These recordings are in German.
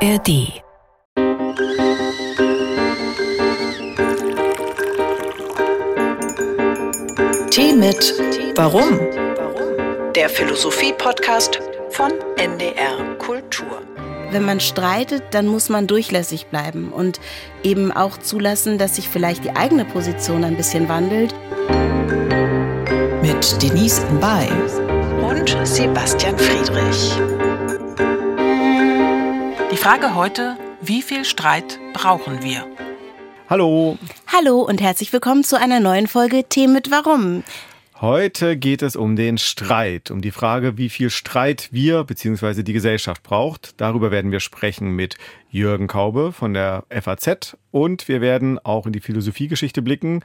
ARD Tee mit Warum? Der Philosophie-Podcast von NDR Kultur. Wenn man streitet, dann muss man durchlässig bleiben und eben auch zulassen, dass sich vielleicht die eigene Position ein bisschen wandelt. Mit Denise Mbay und Sebastian Friedrich. Die Frage heute, wie viel Streit brauchen wir? Hallo. Hallo und herzlich willkommen zu einer neuen Folge Tee mit Warum. Heute geht es um den Streit, um die Frage, wie viel Streit wir bzw. die Gesellschaft braucht. Darüber werden wir sprechen mit Jürgen Kaube von der FAZ und wir werden auch in die Philosophiegeschichte blicken.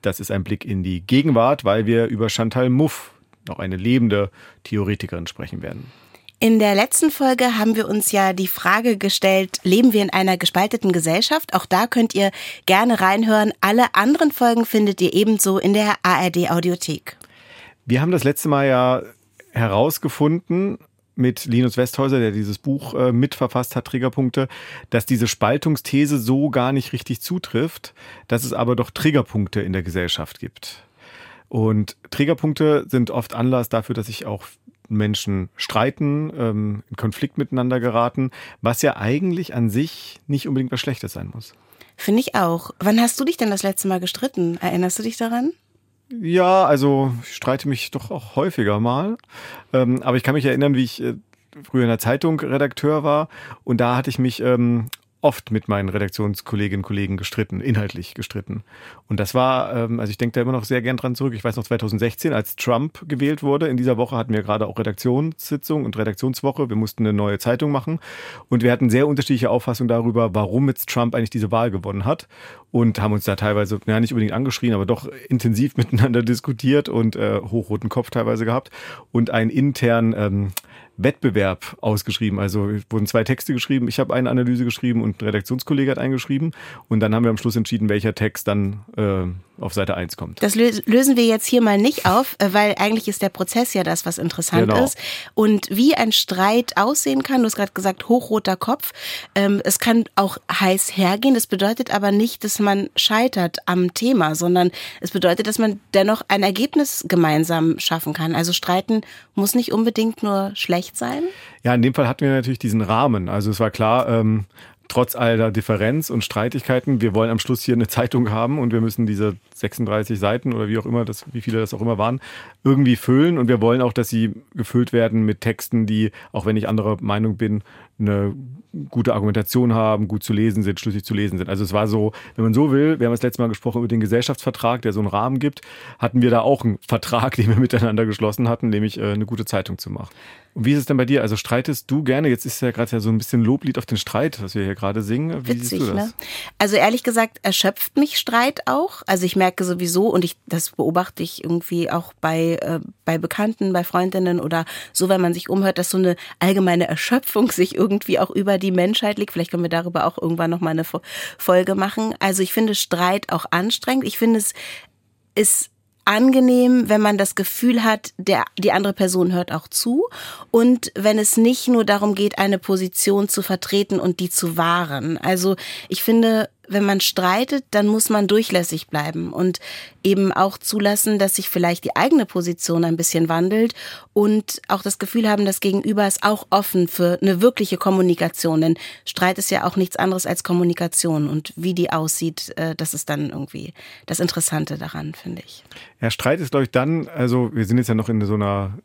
Das ist ein Blick in die Gegenwart, weil wir über Chantal Mouffe, noch eine lebende Theoretikerin, sprechen werden. In der letzten Folge haben wir uns ja die Frage gestellt, leben wir in einer gespalteten Gesellschaft? Auch da könnt ihr gerne reinhören. Alle anderen Folgen findet ihr ebenso in der ARD Audiothek. Wir haben das letzte Mal ja herausgefunden, mit Linus Westhäuser, der dieses Buch äh, mitverfasst hat, Triggerpunkte, dass diese Spaltungsthese so gar nicht richtig zutrifft, dass es aber doch Triggerpunkte in der Gesellschaft gibt. Und Triggerpunkte sind oft Anlass dafür, dass sich auch Menschen streiten, ähm, in Konflikt miteinander geraten, was ja eigentlich an sich nicht unbedingt was Schlechtes sein muss. Finde ich auch. Wann hast du dich denn das letzte Mal gestritten? Erinnerst du dich daran? Ja, also ich streite mich doch auch häufiger mal. Ähm, aber ich kann mich erinnern, wie ich äh, früher in der Zeitung Redakteur war und da hatte ich mich ähm, oft mit meinen Redaktionskolleginnen und Kollegen gestritten, inhaltlich gestritten. Und das war, ähm, also ich denke da immer noch sehr gern dran zurück. Ich weiß noch 2016, als Trump gewählt wurde. In dieser Woche hatten wir gerade auch Redaktionssitzung und Redaktionswoche. Wir mussten eine neue Zeitung machen. Und wir hatten sehr unterschiedliche Auffassungen darüber, warum jetzt Trump eigentlich diese Wahl gewonnen hat. Und haben uns da teilweise, ja nicht unbedingt angeschrien, aber doch intensiv miteinander diskutiert und äh, hochroten Kopf teilweise gehabt. Und einen internen ähm, Wettbewerb ausgeschrieben. Also wurden zwei Texte geschrieben. Ich habe eine Analyse geschrieben und ein Redaktionskollege hat eingeschrieben. Und dann haben wir am Schluss entschieden, welcher Text dann äh, auf Seite 1 kommt. Das lösen wir jetzt hier mal nicht auf, äh, weil eigentlich ist der Prozess ja das, was interessant genau. ist. Und wie ein Streit aussehen kann, du hast gerade gesagt, hochroter Kopf. Ähm, es kann auch heiß hergehen. Das bedeutet aber nicht, dass man scheitert am Thema, sondern es bedeutet, dass man dennoch ein Ergebnis gemeinsam schaffen kann. Also streiten muss nicht unbedingt nur schlecht sein. Ja, in dem Fall hatten wir natürlich diesen Rahmen. Also es war klar, ähm, trotz all der Differenz und Streitigkeiten, wir wollen am Schluss hier eine Zeitung haben und wir müssen diese 36 Seiten oder wie auch immer, das, wie viele das auch immer waren, irgendwie füllen und wir wollen auch, dass sie gefüllt werden mit Texten, die, auch wenn ich anderer Meinung bin, eine gute Argumentation haben, gut zu lesen sind, schlüssig zu lesen sind. Also es war so, wenn man so will, wir haben das letzte Mal gesprochen über den Gesellschaftsvertrag, der so einen Rahmen gibt, hatten wir da auch einen Vertrag, den wir miteinander geschlossen hatten, nämlich äh, eine gute Zeitung zu machen. Und wie ist es denn bei dir? Also streitest du gerne? Jetzt ist ja gerade ja so ein bisschen Loblied auf den Streit, was wir hier gerade singen. Wie Witzig, siehst du das? Ne? Also ehrlich gesagt erschöpft mich Streit auch. Also ich merke sowieso und ich das beobachte ich irgendwie auch bei äh, bei Bekannten, bei Freundinnen oder so, wenn man sich umhört, dass so eine allgemeine Erschöpfung sich irgendwie auch über die Menschheit liegt. Vielleicht können wir darüber auch irgendwann noch mal eine Folge machen. Also ich finde Streit auch anstrengend. Ich finde es ist angenehm, wenn man das Gefühl hat, der, die andere Person hört auch zu und wenn es nicht nur darum geht, eine Position zu vertreten und die zu wahren. Also ich finde, wenn man streitet, dann muss man durchlässig bleiben und eben auch zulassen, dass sich vielleicht die eigene Position ein bisschen wandelt und auch das Gefühl haben, das Gegenüber ist auch offen für eine wirkliche Kommunikation. Denn Streit ist ja auch nichts anderes als Kommunikation und wie die aussieht, äh, das ist dann irgendwie das Interessante daran, finde ich. Ja, Streit ist, glaube ich, dann, also wir sind jetzt ja noch in so einer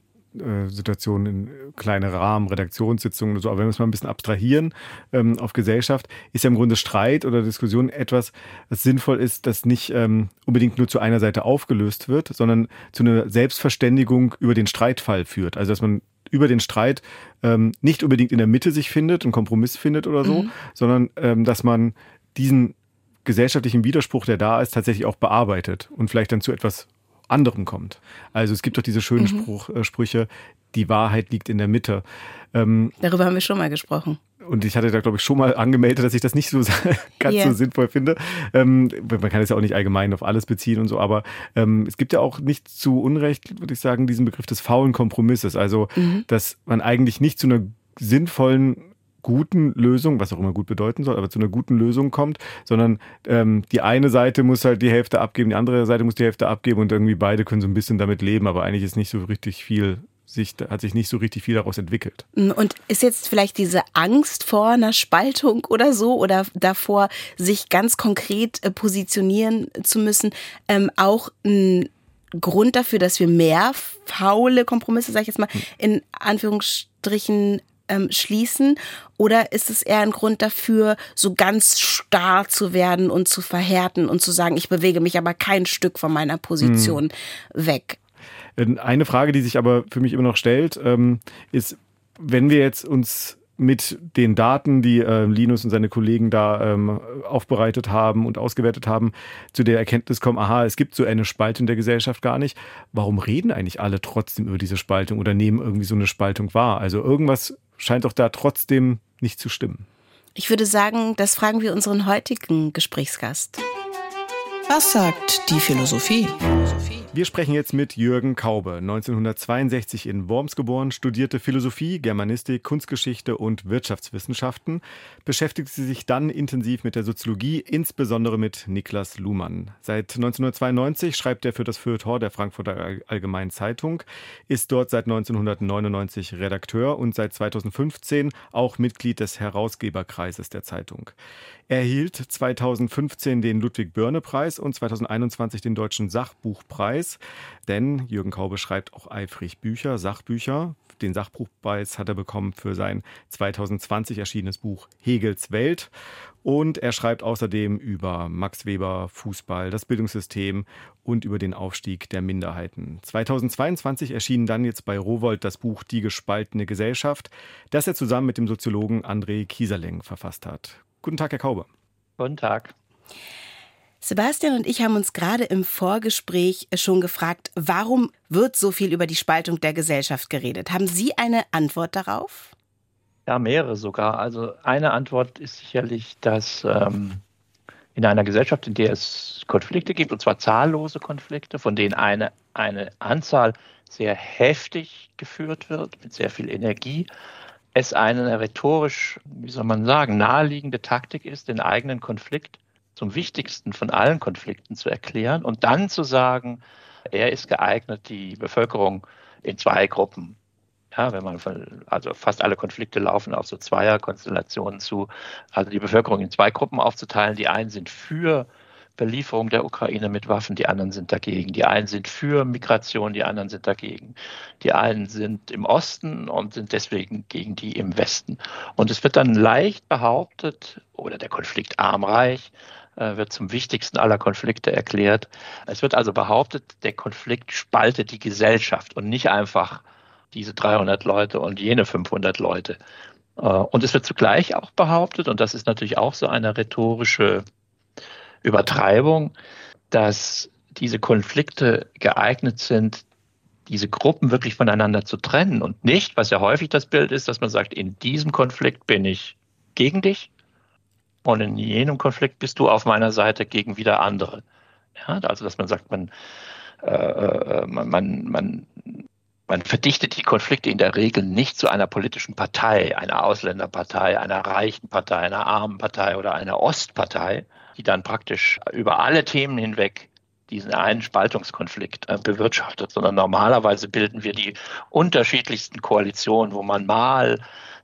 Situationen in kleine Rahmen, Redaktionssitzungen oder so, aber wenn wir es mal ein bisschen abstrahieren ähm, auf Gesellschaft, ist ja im Grunde Streit oder Diskussion etwas, was sinnvoll ist, das nicht ähm, unbedingt nur zu einer Seite aufgelöst wird, sondern zu einer Selbstverständigung über den Streitfall führt. Also dass man über den Streit ähm, nicht unbedingt in der Mitte sich findet, einen Kompromiss findet oder so, mhm. sondern ähm, dass man diesen gesellschaftlichen Widerspruch, der da ist, tatsächlich auch bearbeitet und vielleicht dann zu etwas anderem kommt. Also es gibt doch diese schönen mhm. Spruch, äh, Sprüche, die Wahrheit liegt in der Mitte. Ähm, Darüber haben wir schon mal gesprochen. Und ich hatte da, glaube ich, schon mal angemeldet, dass ich das nicht so ganz yeah. so sinnvoll finde. Ähm, man kann es ja auch nicht allgemein auf alles beziehen und so, aber ähm, es gibt ja auch nicht zu Unrecht, würde ich sagen, diesen Begriff des faulen Kompromisses. Also, mhm. dass man eigentlich nicht zu einer sinnvollen guten Lösung, was auch immer gut bedeuten soll, aber zu einer guten Lösung kommt, sondern ähm, die eine Seite muss halt die Hälfte abgeben, die andere Seite muss die Hälfte abgeben und irgendwie beide können so ein bisschen damit leben, aber eigentlich ist nicht so richtig viel sich, hat sich nicht so richtig viel daraus entwickelt. Und ist jetzt vielleicht diese Angst vor einer Spaltung oder so oder davor, sich ganz konkret äh, positionieren zu müssen, ähm, auch ein Grund dafür, dass wir mehr faule Kompromisse, sag ich jetzt mal, hm. in Anführungsstrichen ähm, schließen? Oder ist es eher ein Grund dafür, so ganz starr zu werden und zu verhärten und zu sagen, ich bewege mich aber kein Stück von meiner Position hm. weg? Eine Frage, die sich aber für mich immer noch stellt, ähm, ist, wenn wir jetzt uns mit den Daten, die äh, Linus und seine Kollegen da ähm, aufbereitet haben und ausgewertet haben, zu der Erkenntnis kommen, aha, es gibt so eine Spaltung der Gesellschaft gar nicht. Warum reden eigentlich alle trotzdem über diese Spaltung oder nehmen irgendwie so eine Spaltung wahr? Also irgendwas scheint doch da trotzdem nicht zu stimmen. Ich würde sagen, das fragen wir unseren heutigen Gesprächsgast. Was sagt die Philosophie? Wir sprechen jetzt mit Jürgen Kaube, 1962 in Worms geboren, studierte Philosophie, Germanistik, Kunstgeschichte und Wirtschaftswissenschaften, beschäftigte sich dann intensiv mit der Soziologie, insbesondere mit Niklas Luhmann. Seit 1992 schreibt er für das Feuilleton der Frankfurter Allgemeinen Zeitung, ist dort seit 1999 Redakteur und seit 2015 auch Mitglied des Herausgeberkreises der Zeitung. Er erhielt 2015 den Ludwig-Börne-Preis und 2021 den Deutschen Sachbuchpreis. Denn Jürgen Kaube schreibt auch eifrig Bücher, Sachbücher. Den Sachbuchpreis hat er bekommen für sein 2020 erschienenes Buch Hegels Welt. Und er schreibt außerdem über Max Weber, Fußball, das Bildungssystem und über den Aufstieg der Minderheiten. 2022 erschien dann jetzt bei Rowold das Buch Die gespaltene Gesellschaft, das er zusammen mit dem Soziologen André Kieserling verfasst hat. Guten Tag, Herr Kaube. Guten Tag. Sebastian und ich haben uns gerade im Vorgespräch schon gefragt, warum wird so viel über die Spaltung der Gesellschaft geredet? Haben Sie eine Antwort darauf? Ja, mehrere sogar. Also eine Antwort ist sicherlich, dass ähm, in einer Gesellschaft, in der es Konflikte gibt, und zwar zahllose Konflikte, von denen eine, eine Anzahl sehr heftig geführt wird, mit sehr viel Energie, es eine rhetorisch, wie soll man sagen, naheliegende Taktik ist, den eigenen Konflikt zum wichtigsten von allen Konflikten zu erklären und dann zu sagen, er ist geeignet, die Bevölkerung in zwei Gruppen ja, wenn man von, also fast alle Konflikte laufen auf so Zweierkonstellationen zu, also die Bevölkerung in zwei Gruppen aufzuteilen. Die einen sind für Belieferung der Ukraine mit Waffen, die anderen sind dagegen. Die einen sind für Migration, die anderen sind dagegen. Die einen sind im Osten und sind deswegen gegen die im Westen. Und es wird dann leicht behauptet, oder der Konflikt arm-reich äh, wird zum wichtigsten aller Konflikte erklärt. Es wird also behauptet, der Konflikt spaltet die Gesellschaft und nicht einfach diese 300 Leute und jene 500 Leute. Äh, und es wird zugleich auch behauptet, und das ist natürlich auch so eine rhetorische Übertreibung, dass diese Konflikte geeignet sind, diese Gruppen wirklich voneinander zu trennen und nicht, was ja häufig das Bild ist, dass man sagt, in diesem Konflikt bin ich gegen dich und in jenem Konflikt bist du auf meiner Seite gegen wieder andere. Ja, also dass man sagt, man, äh, äh man, man, man, man verdichtet die Konflikte in der Regel nicht zu einer politischen Partei, einer Ausländerpartei, einer reichen Partei, einer armen Partei oder einer Ostpartei, die dann praktisch über alle Themen hinweg diesen einen Spaltungskonflikt äh, bewirtschaftet, sondern normalerweise bilden wir die unterschiedlichsten Koalitionen, wo man mal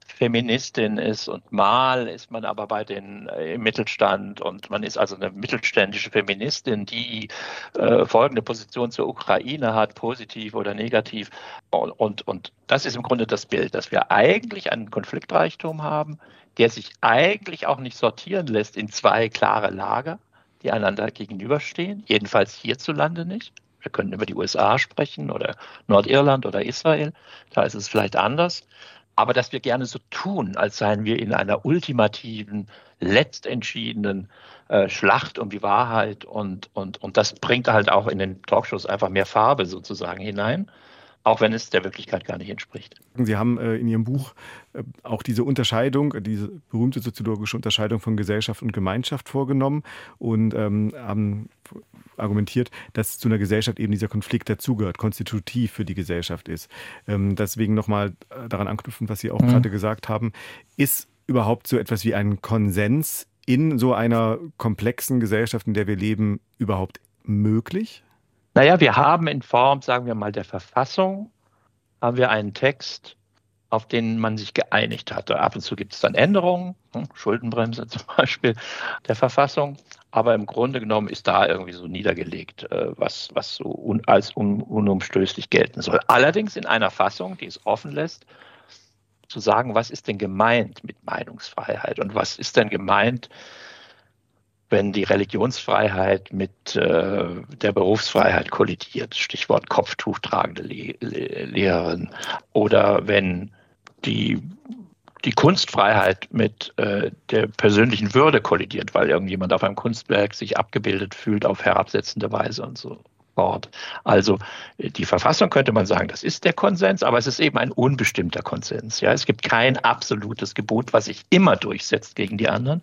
Feministin ist und mal ist man aber bei den äh, im Mittelstand und man ist also eine mittelständische Feministin, die äh, folgende Position zur Ukraine hat, positiv oder negativ. Und, und, und das ist im Grunde das Bild, dass wir eigentlich einen Konfliktreichtum haben, der sich eigentlich auch nicht sortieren lässt in zwei klare Lager, die einander gegenüberstehen, jedenfalls hierzulande nicht. Wir können über die USA sprechen oder Nordirland oder Israel, da ist es vielleicht anders. Aber dass wir gerne so tun, als seien wir in einer ultimativen, letztentschiedenen äh, Schlacht um die Wahrheit und, und, und das bringt halt auch in den Talkshows einfach mehr Farbe sozusagen hinein auch wenn es der Wirklichkeit gar nicht entspricht. Sie haben äh, in Ihrem Buch äh, auch diese Unterscheidung, diese berühmte soziologische Unterscheidung von Gesellschaft und Gemeinschaft vorgenommen und ähm, haben argumentiert, dass zu einer Gesellschaft eben dieser Konflikt dazugehört, konstitutiv für die Gesellschaft ist. Ähm, deswegen nochmal äh, daran anknüpfen, was Sie auch mhm. gerade gesagt haben, ist überhaupt so etwas wie einen Konsens in so einer komplexen Gesellschaft, in der wir leben, überhaupt möglich? Naja, wir haben in Form, sagen wir mal, der Verfassung, haben wir einen Text, auf den man sich geeinigt hatte. Ab und zu gibt es dann Änderungen, hm, Schuldenbremse zum Beispiel der Verfassung, aber im Grunde genommen ist da irgendwie so niedergelegt, äh, was, was so un, als un, unumstößlich gelten soll. Allerdings in einer Fassung, die es offen lässt, zu sagen, was ist denn gemeint mit Meinungsfreiheit und was ist denn gemeint, wenn die Religionsfreiheit mit äh, der Berufsfreiheit kollidiert, Stichwort Kopftuch tragende Le Le Lehrerin, oder wenn die, die Kunstfreiheit mit äh, der persönlichen Würde kollidiert, weil irgendjemand auf einem Kunstwerk sich abgebildet fühlt auf herabsetzende Weise und so fort. Also die Verfassung könnte man sagen, das ist der Konsens, aber es ist eben ein unbestimmter Konsens. Ja, es gibt kein absolutes Gebot, was sich immer durchsetzt gegen die anderen,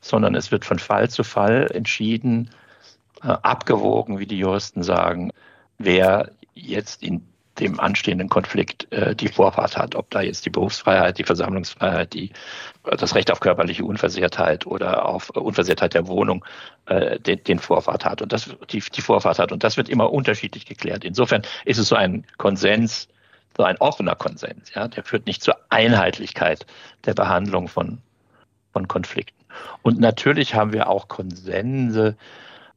sondern es wird von Fall zu Fall entschieden, äh, abgewogen, wie die Juristen sagen, wer jetzt in dem anstehenden Konflikt äh, die Vorfahrt hat, ob da jetzt die Berufsfreiheit, die Versammlungsfreiheit, die, das Recht auf körperliche Unversehrtheit oder auf Unversehrtheit der Wohnung äh, den, den Vorfahrt hat und das die, die Vorfahrt hat und das wird immer unterschiedlich geklärt. Insofern ist es so ein Konsens, so ein offener Konsens, ja, der führt nicht zur Einheitlichkeit der Behandlung von von Konflikten. Und natürlich haben wir auch Konsense,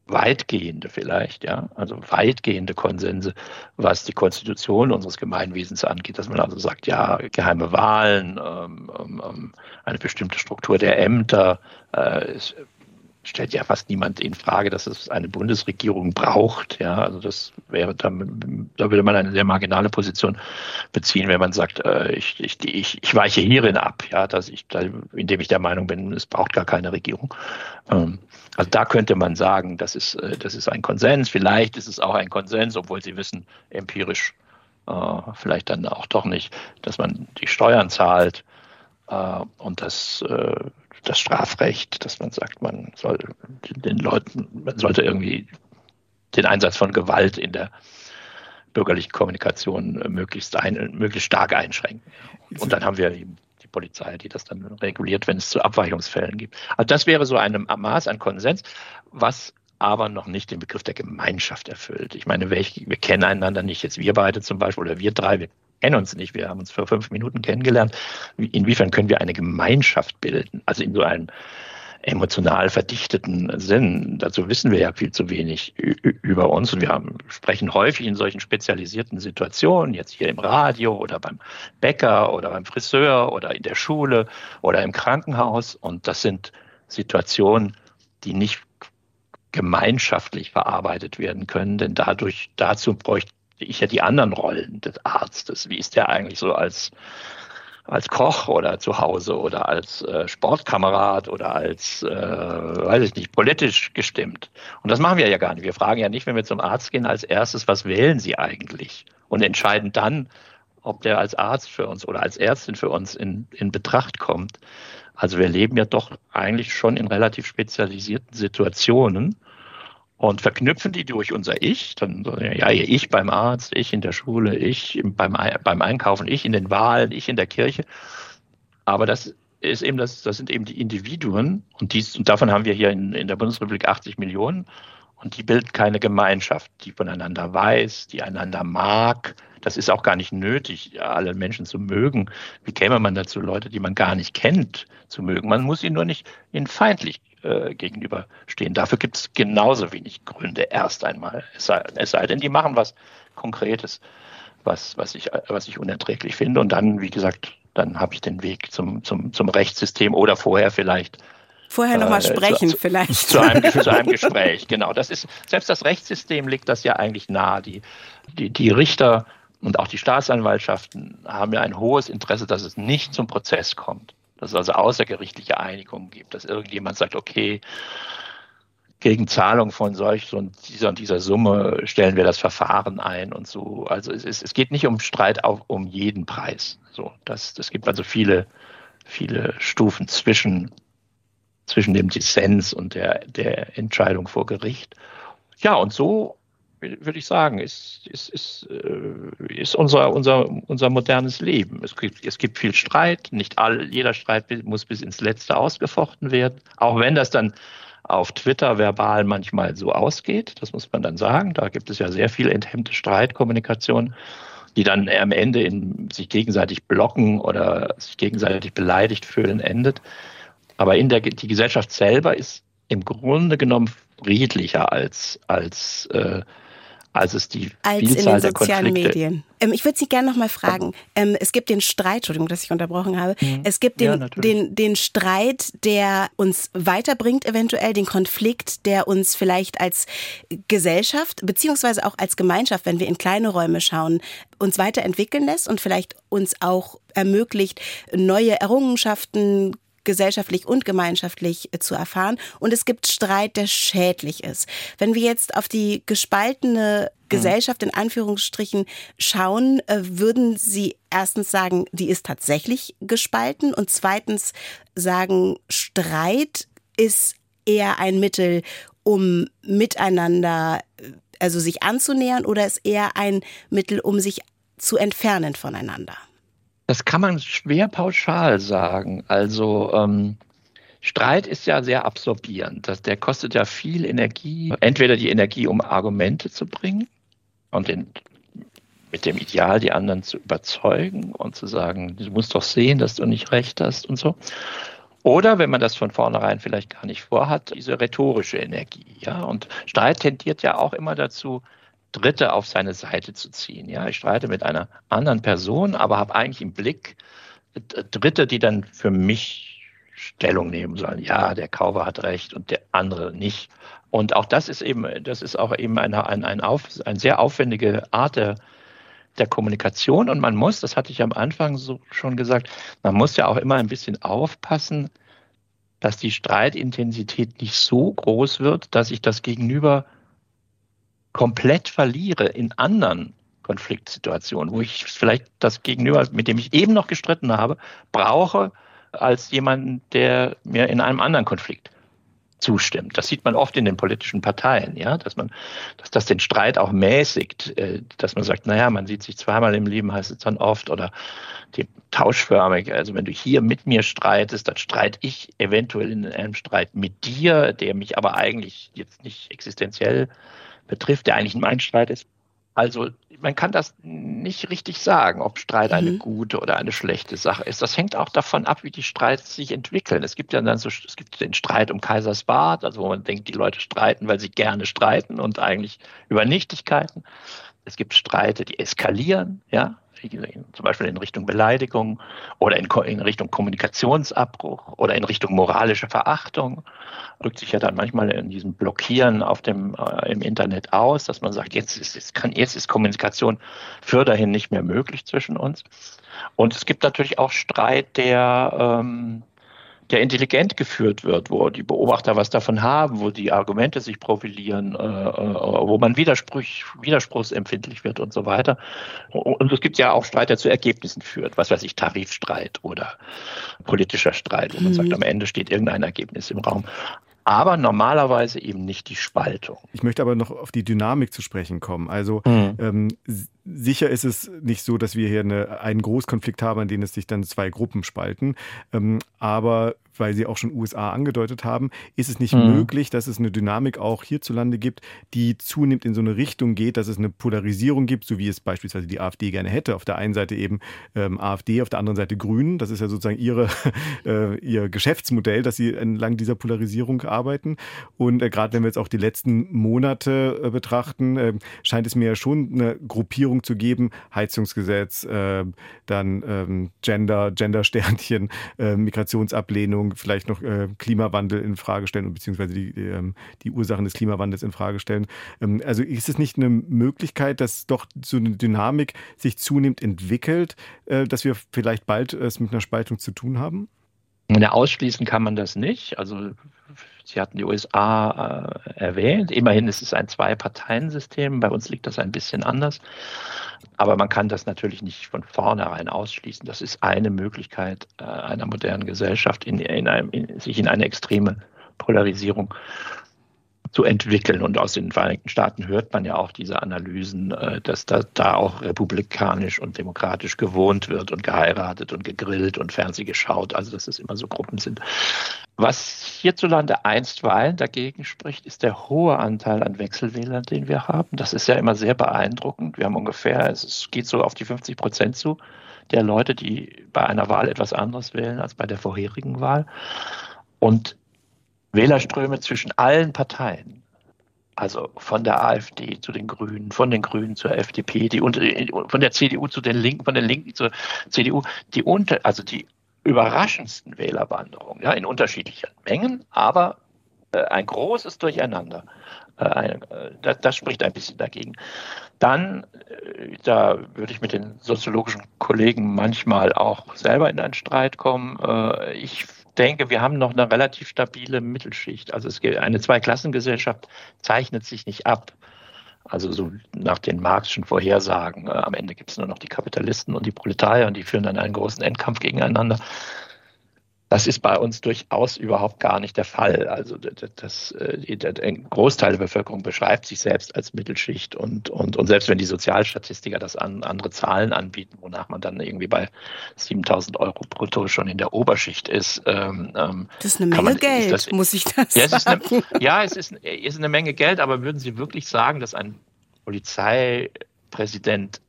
weitgehende vielleicht, ja, also weitgehende Konsense, was die Konstitution unseres Gemeinwesens angeht, dass man also sagt, ja, geheime Wahlen, ähm, ähm, ähm eine bestimmte Struktur der Ämter, äh, es stellt ja fast niemand in Frage, dass es eine Bundesregierung braucht. Ja, also das wäre da, da würde man eine sehr marginale Position beziehen, wenn man sagt, äh, ich, ich, ich, ich weiche hierin ab, ja, dass ich, indem ich der Meinung bin, es braucht gar keine Regierung. Ähm, also da könnte man sagen, das ist, äh, das ist ein Konsens. Vielleicht ist es auch ein Konsens, obwohl Sie wissen, empirisch äh, vielleicht dann auch doch nicht, dass man die Steuern zahlt und das, äh, das Strafrecht, dass man sagt, man soll den Leuten, man sollte irgendwie den Einsatz von Gewalt in der bürgerlichen Kommunikation möglichst, ein, möglichst stark einschränken. Und dann haben wir eben die Polizei, die das dann reguliert, wenn es zu Abweichungsfällen gibt. Also das wäre so ein Maß an Konsens, was aber noch nicht den Begriff der Gemeinschaft erfüllt. Ich meine, wir, wir kennen einander nicht, jetzt wir beide zum Beispiel oder wir drei, wir kennen uns nicht, wir haben uns vor fünf Minuten kennengelernt. Inwiefern können wir eine Gemeinschaft bilden? Also in so einem emotional verdichteten Sinn. Dazu wissen wir ja viel zu wenig über uns und wir haben, sprechen häufig in solchen spezialisierten Situationen, jetzt hier im Radio oder beim Bäcker oder beim Friseur oder in der Schule oder im Krankenhaus und das sind Situationen, die nicht gemeinschaftlich verarbeitet werden können, denn dadurch, dazu bräuchte ich ja die anderen Rollen des Arztes. Wie ist der eigentlich so als als Koch oder zu Hause oder als äh, Sportkamerad oder als, äh, weiß ich nicht, politisch gestimmt. Und das machen wir ja gar nicht. Wir fragen ja nicht, wenn wir zum Arzt gehen, als erstes, was wählen Sie eigentlich? Und entscheiden dann, ob der als Arzt für uns oder als Ärztin für uns in, in Betracht kommt. Also wir leben ja doch eigentlich schon in relativ spezialisierten Situationen und verknüpfen die durch unser Ich, dann ja, ich beim Arzt, ich in der Schule, ich beim, beim Einkaufen, ich in den Wahlen, ich in der Kirche. Aber das ist eben das, das sind eben die Individuen und, dies, und davon haben wir hier in, in der Bundesrepublik 80 Millionen und die bilden keine Gemeinschaft, die voneinander weiß, die einander mag. Das ist auch gar nicht nötig, alle Menschen zu mögen. Wie käme man dazu, Leute, die man gar nicht kennt, zu mögen? Man muss sie nur nicht in feindlich äh, gegenüberstehen. Dafür gibt es genauso wenig Gründe erst einmal. Es sei, es sei denn, die machen was Konkretes, was, was, ich, was ich unerträglich finde. Und dann, wie gesagt, dann habe ich den Weg zum, zum, zum Rechtssystem oder vorher vielleicht Vorher nochmal äh, sprechen, zu, vielleicht. Zu einem, zu einem Gespräch, genau. Das ist, selbst das Rechtssystem legt das ja eigentlich nahe. Die, die, die Richter und auch die Staatsanwaltschaften haben ja ein hohes Interesse, dass es nicht zum Prozess kommt dass es also außergerichtliche Einigung gibt, dass irgendjemand sagt, okay, gegen Zahlung von solch und dieser und dieser Summe stellen wir das Verfahren ein und so. Also es, ist, es geht nicht um Streit auf, um jeden Preis. So, das, das gibt also viele, viele Stufen zwischen, zwischen dem Dissens und der, der Entscheidung vor Gericht. Ja, und so würde ich sagen, ist, ist, ist, äh, ist unser, unser, unser modernes Leben. Es gibt, es gibt viel Streit, nicht all, jeder Streit muss bis ins Letzte ausgefochten werden, auch wenn das dann auf Twitter verbal manchmal so ausgeht, das muss man dann sagen. Da gibt es ja sehr viel enthemmte Streitkommunikation, die dann am Ende in sich gegenseitig blocken oder sich gegenseitig beleidigt fühlen endet. Aber in der, die Gesellschaft selber ist im Grunde genommen friedlicher als, als äh, als es die als Vielzahl in den sozialen Medien. Ähm, ich würde Sie gerne noch mal fragen. Ähm, es gibt den Streit, Entschuldigung, dass ich unterbrochen habe. Mhm. Es gibt den, ja, den, den Streit, der uns weiterbringt, eventuell den Konflikt, der uns vielleicht als Gesellschaft beziehungsweise auch als Gemeinschaft, wenn wir in kleine Räume schauen, uns weiterentwickeln lässt und vielleicht uns auch ermöglicht, neue Errungenschaften, gesellschaftlich und gemeinschaftlich äh, zu erfahren. Und es gibt Streit, der schädlich ist. Wenn wir jetzt auf die gespaltene Gesellschaft in Anführungsstrichen schauen, äh, würden Sie erstens sagen, die ist tatsächlich gespalten und zweitens sagen, Streit ist eher ein Mittel, um miteinander, äh, also sich anzunähern oder ist eher ein Mittel, um sich zu entfernen voneinander? Das kann man schwer pauschal sagen. Also ähm, Streit ist ja sehr absorbierend. Das, der kostet ja viel Energie. Entweder die Energie, um Argumente zu bringen und den, mit dem Ideal, die anderen zu überzeugen und zu sagen, du musst doch sehen, dass du nicht recht hast und so. Oder wenn man das von vornherein vielleicht gar nicht vorhat, diese rhetorische Energie. Ja? Und Streit tendiert ja auch immer dazu, Dritte auf seine Seite zu ziehen. Ja, ich streite mit einer anderen Person, aber habe eigentlich im Blick Dritte, die dann für mich Stellung nehmen sollen. Ja, der Kaufer hat recht und der andere nicht. Und auch das ist eben, das ist auch eben eine, ein, ein, auf, eine sehr aufwendige Art der, der Kommunikation. Und man muss, das hatte ich am Anfang so schon gesagt, man muss ja auch immer ein bisschen aufpassen, dass die Streitintensität nicht so groß wird, dass ich das Gegenüber komplett verliere in anderen Konfliktsituationen, wo ich vielleicht das Gegenüber, mit dem ich eben noch gestritten habe, brauche als jemanden, der mir in einem anderen Konflikt zustimmt. Das sieht man oft in den politischen Parteien, ja, dass man, dass das den Streit auch mäßigt, äh, dass man sagt, naja, man sieht sich zweimal im Leben, heißt es dann oft, oder die tauschförmig. Also wenn du hier mit mir streitest, dann streite ich eventuell in einem Streit mit dir, der mich aber eigentlich jetzt nicht existenziell betrifft, der eigentlich ein Einstreit ist. Also man kann das nicht richtig sagen, ob Streit eine mhm. gute oder eine schlechte Sache ist. Das hängt auch davon ab, wie die Streits sich entwickeln. Es gibt ja dann so, es gibt den Streit um Kaisersbad, also wo man denkt, die Leute streiten, weil sie gerne streiten und eigentlich über Nichtigkeiten. Es gibt Streite, die eskalieren, ja, zum Beispiel in Richtung Beleidigung oder in, in, Richtung Kommunikationsabbruch oder in Richtung moralische Verachtung. Drückt sich ja dann manchmal in diesem Blockieren auf dem, äh, im Internet aus, dass man sagt, jetzt ist, jetzt, kann, jetzt ist Kommunikation für dahin nicht mehr möglich zwischen uns. Und es gibt natürlich auch Streit, der ähm, der intelligent geführt wird, wo die Beobachter was davon haben, wo die Argumente sich profilieren, äh, äh, wo man Widerspruch, widerspruchsempfindlich wird und so weiter. Und es gibt ja auch Streit, der zu Ergebnissen führt, was weiß ich, Tarifstreit oder politischer Streit, wo man mhm. sagt, am Ende steht irgendein Ergebnis im Raum aber normalerweise eben nicht die Spaltung. Ich möchte aber noch auf die Dynamik zu sprechen kommen. Also mhm. ähm, sicher ist es nicht so, dass wir hier eine, einen Großkonflikt haben, an dem es sich dann zwei Gruppen spalten. Ähm, aber weil Sie auch schon USA angedeutet haben, ist es nicht mhm. möglich, dass es eine Dynamik auch hierzulande gibt, die zunehmend in so eine Richtung geht, dass es eine Polarisierung gibt, so wie es beispielsweise die AfD gerne hätte. Auf der einen Seite eben ähm, AfD, auf der anderen Seite Grünen. Das ist ja sozusagen ihre, äh, ihr Geschäftsmodell, dass sie entlang dieser Polarisierung arbeiten. Und äh, gerade wenn wir jetzt auch die letzten Monate äh, betrachten, äh, scheint es mir ja schon eine Gruppierung zu geben. Heizungsgesetz, äh, dann ähm, Gender, Gender-Sternchen, äh, Migrationsablehnung, Entwicklung vielleicht noch äh, Klimawandel in Frage stellen beziehungsweise die, die, ähm, die Ursachen des Klimawandels in Frage stellen. Ähm, also ist es nicht eine Möglichkeit, dass doch so eine Dynamik sich zunehmend entwickelt, äh, dass wir vielleicht bald es mit einer Spaltung zu tun haben? Ausschließen kann man das nicht. Also Sie hatten die USA äh, erwähnt. Immerhin ist es ein Zwei-Parteien-System. Bei uns liegt das ein bisschen anders. Aber man kann das natürlich nicht von vornherein ausschließen. Das ist eine Möglichkeit äh, einer modernen Gesellschaft, in, in einem, in, sich in eine extreme Polarisierung zu entwickeln. Und aus den Vereinigten Staaten hört man ja auch diese Analysen, äh, dass da, da auch republikanisch und demokratisch gewohnt wird und geheiratet und gegrillt und Fernseh geschaut, also dass es immer so Gruppen sind. Was hierzulande einstweilen dagegen spricht, ist der hohe Anteil an Wechselwählern, den wir haben. Das ist ja immer sehr beeindruckend. Wir haben ungefähr, es geht so auf die 50 Prozent zu, der Leute, die bei einer Wahl etwas anderes wählen als bei der vorherigen Wahl. Und Wählerströme zwischen allen Parteien. Also von der AfD zu den Grünen, von den Grünen zur FDP, die von der CDU zu den Linken, von den Linken zur CDU, die unter, also die überraschendsten Wählerwanderungen, ja, in unterschiedlichen Mengen, aber äh, ein großes Durcheinander. Äh, äh, das, das, spricht ein bisschen dagegen. Dann, äh, da würde ich mit den soziologischen Kollegen manchmal auch selber in einen Streit kommen. Äh, ich denke, wir haben noch eine relativ stabile Mittelschicht. Also es gibt eine Zweiklassengesellschaft zeichnet sich nicht ab. Also so nach den Marxischen Vorhersagen. Äh, am Ende gibt es nur noch die Kapitalisten und die Proletarier und die führen dann einen großen Endkampf gegeneinander. Das ist bei uns durchaus überhaupt gar nicht der Fall. Also das, äh, der Großteil der Bevölkerung beschreibt sich selbst als Mittelschicht und, und, und selbst wenn die Sozialstatistiker das an andere Zahlen anbieten, wonach man dann irgendwie bei 7000 Euro brutto schon in der Oberschicht ist. Ähm, ähm das ist eine Menge man, Geld, das, muss ich das ja, sagen. Es eine, ja, es ist, ist eine Menge Geld, aber würden Sie wirklich sagen, dass ein Polizeipräsident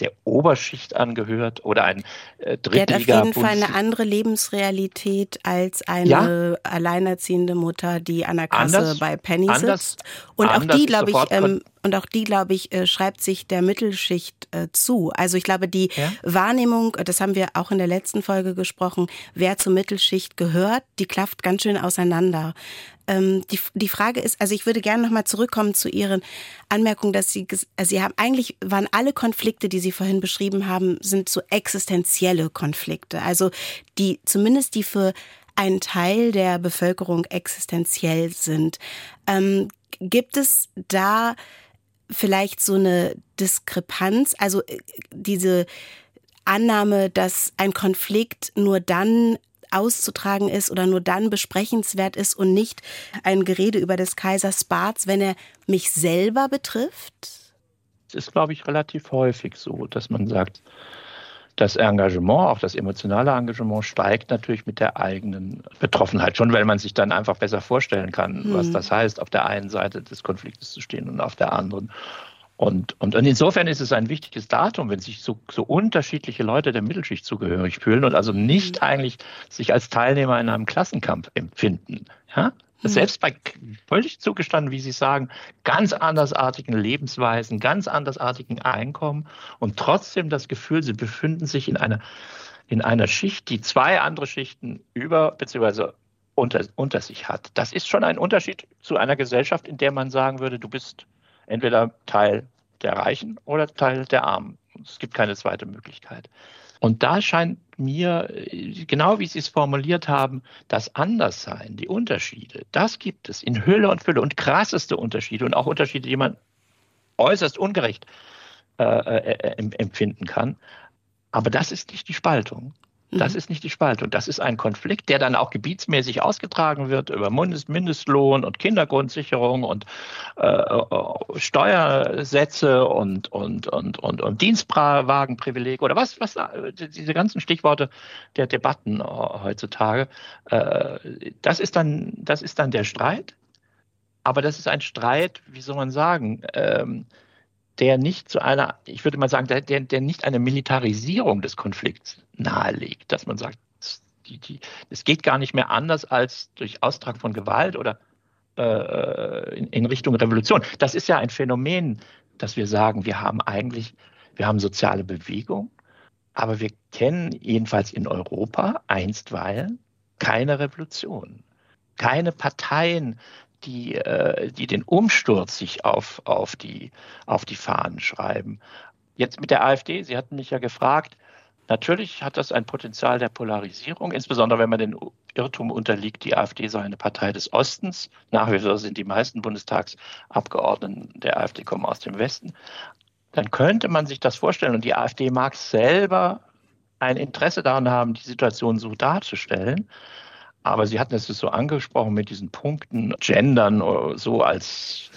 der Oberschicht angehört oder ein äh, Drittliga. Der hat auf jeden Fall eine andere Lebensrealität als eine ja? alleinerziehende Mutter, die an der Kasse anders, bei Penny anders, sitzt. Und auch die, glaube ich, ähm, und auch die, glaube ich, äh, schreibt sich der Mittelschicht äh, zu. Also ich glaube, die ja? Wahrnehmung, das haben wir auch in der letzten Folge gesprochen, wer zur Mittelschicht gehört, die klafft ganz schön auseinander. Ähm, die, die Frage ist, also ich würde gerne nochmal zurückkommen zu Ihren Anmerkungen, dass Sie, also Sie haben eigentlich, waren alle Konflikte, die Sie vorhin beschrieben haben, sind so existenzielle Konflikte. Also die, zumindest die für einen Teil der Bevölkerung existenziell sind. Ähm, gibt es da vielleicht so eine Diskrepanz, also äh, diese Annahme, dass ein Konflikt nur dann auszutragen ist oder nur dann besprechenswert ist und nicht ein Gerede über des Kaisers Barts, wenn er mich selber betrifft? Es ist, glaube ich, relativ häufig so, dass man sagt, das Engagement, auch das emotionale Engagement steigt natürlich mit der eigenen Betroffenheit. Schon weil man sich dann einfach besser vorstellen kann, hm. was das heißt, auf der einen Seite des Konfliktes zu stehen und auf der anderen. Und, und, und insofern ist es ein wichtiges Datum, wenn sich so, so unterschiedliche Leute der Mittelschicht zugehörig fühlen und also nicht hm. eigentlich sich als Teilnehmer in einem Klassenkampf empfinden. Ja? Mhm. Selbst bei völlig zugestanden, wie Sie sagen, ganz andersartigen Lebensweisen, ganz andersartigen Einkommen und trotzdem das Gefühl, sie befinden sich in einer, in einer Schicht, die zwei andere Schichten über bzw. Unter, unter sich hat. Das ist schon ein Unterschied zu einer Gesellschaft, in der man sagen würde, du bist entweder Teil der Reichen oder Teil der Armen. Es gibt keine zweite Möglichkeit. Und da scheint mir, genau wie Sie es formuliert haben, das Anderssein, die Unterschiede, das gibt es in Hülle und Fülle und krasseste Unterschiede und auch Unterschiede, die man äußerst ungerecht äh, äh, äh empfinden kann. Aber das ist nicht die Spaltung. Das mhm. ist nicht die Spaltung. Das ist ein Konflikt, der dann auch gebietsmäßig ausgetragen wird über Mindestlohn und Kindergrundsicherung und äh, äh, Steuersätze und, und, und, und, und Dienstwagenprivileg oder was, was, diese ganzen Stichworte der Debatten heutzutage. Äh, das ist dann, das ist dann der Streit. Aber das ist ein Streit, wie soll man sagen, ähm, der nicht zu einer, ich würde mal sagen, der, der nicht eine Militarisierung des Konflikts nahelegt, dass man sagt, es geht gar nicht mehr anders als durch Austrag von Gewalt oder äh, in, in Richtung Revolution. Das ist ja ein Phänomen, dass wir sagen, wir haben eigentlich, wir haben soziale Bewegung, aber wir kennen jedenfalls in Europa einstweilen keine Revolution keine Parteien, die, äh, die den Umsturz sich auf, auf, die, auf die Fahnen schreiben. Jetzt mit der AfD, Sie hatten mich ja gefragt, natürlich hat das ein Potenzial der Polarisierung, insbesondere wenn man den Irrtum unterliegt, die AfD sei eine Partei des Ostens. Nach wie vor sind die meisten Bundestagsabgeordneten der AfD kommen aus dem Westen. Dann könnte man sich das vorstellen und die AfD mag selber ein Interesse daran haben, die Situation so darzustellen. Aber Sie hatten es so angesprochen mit diesen Punkten, Gendern oder so als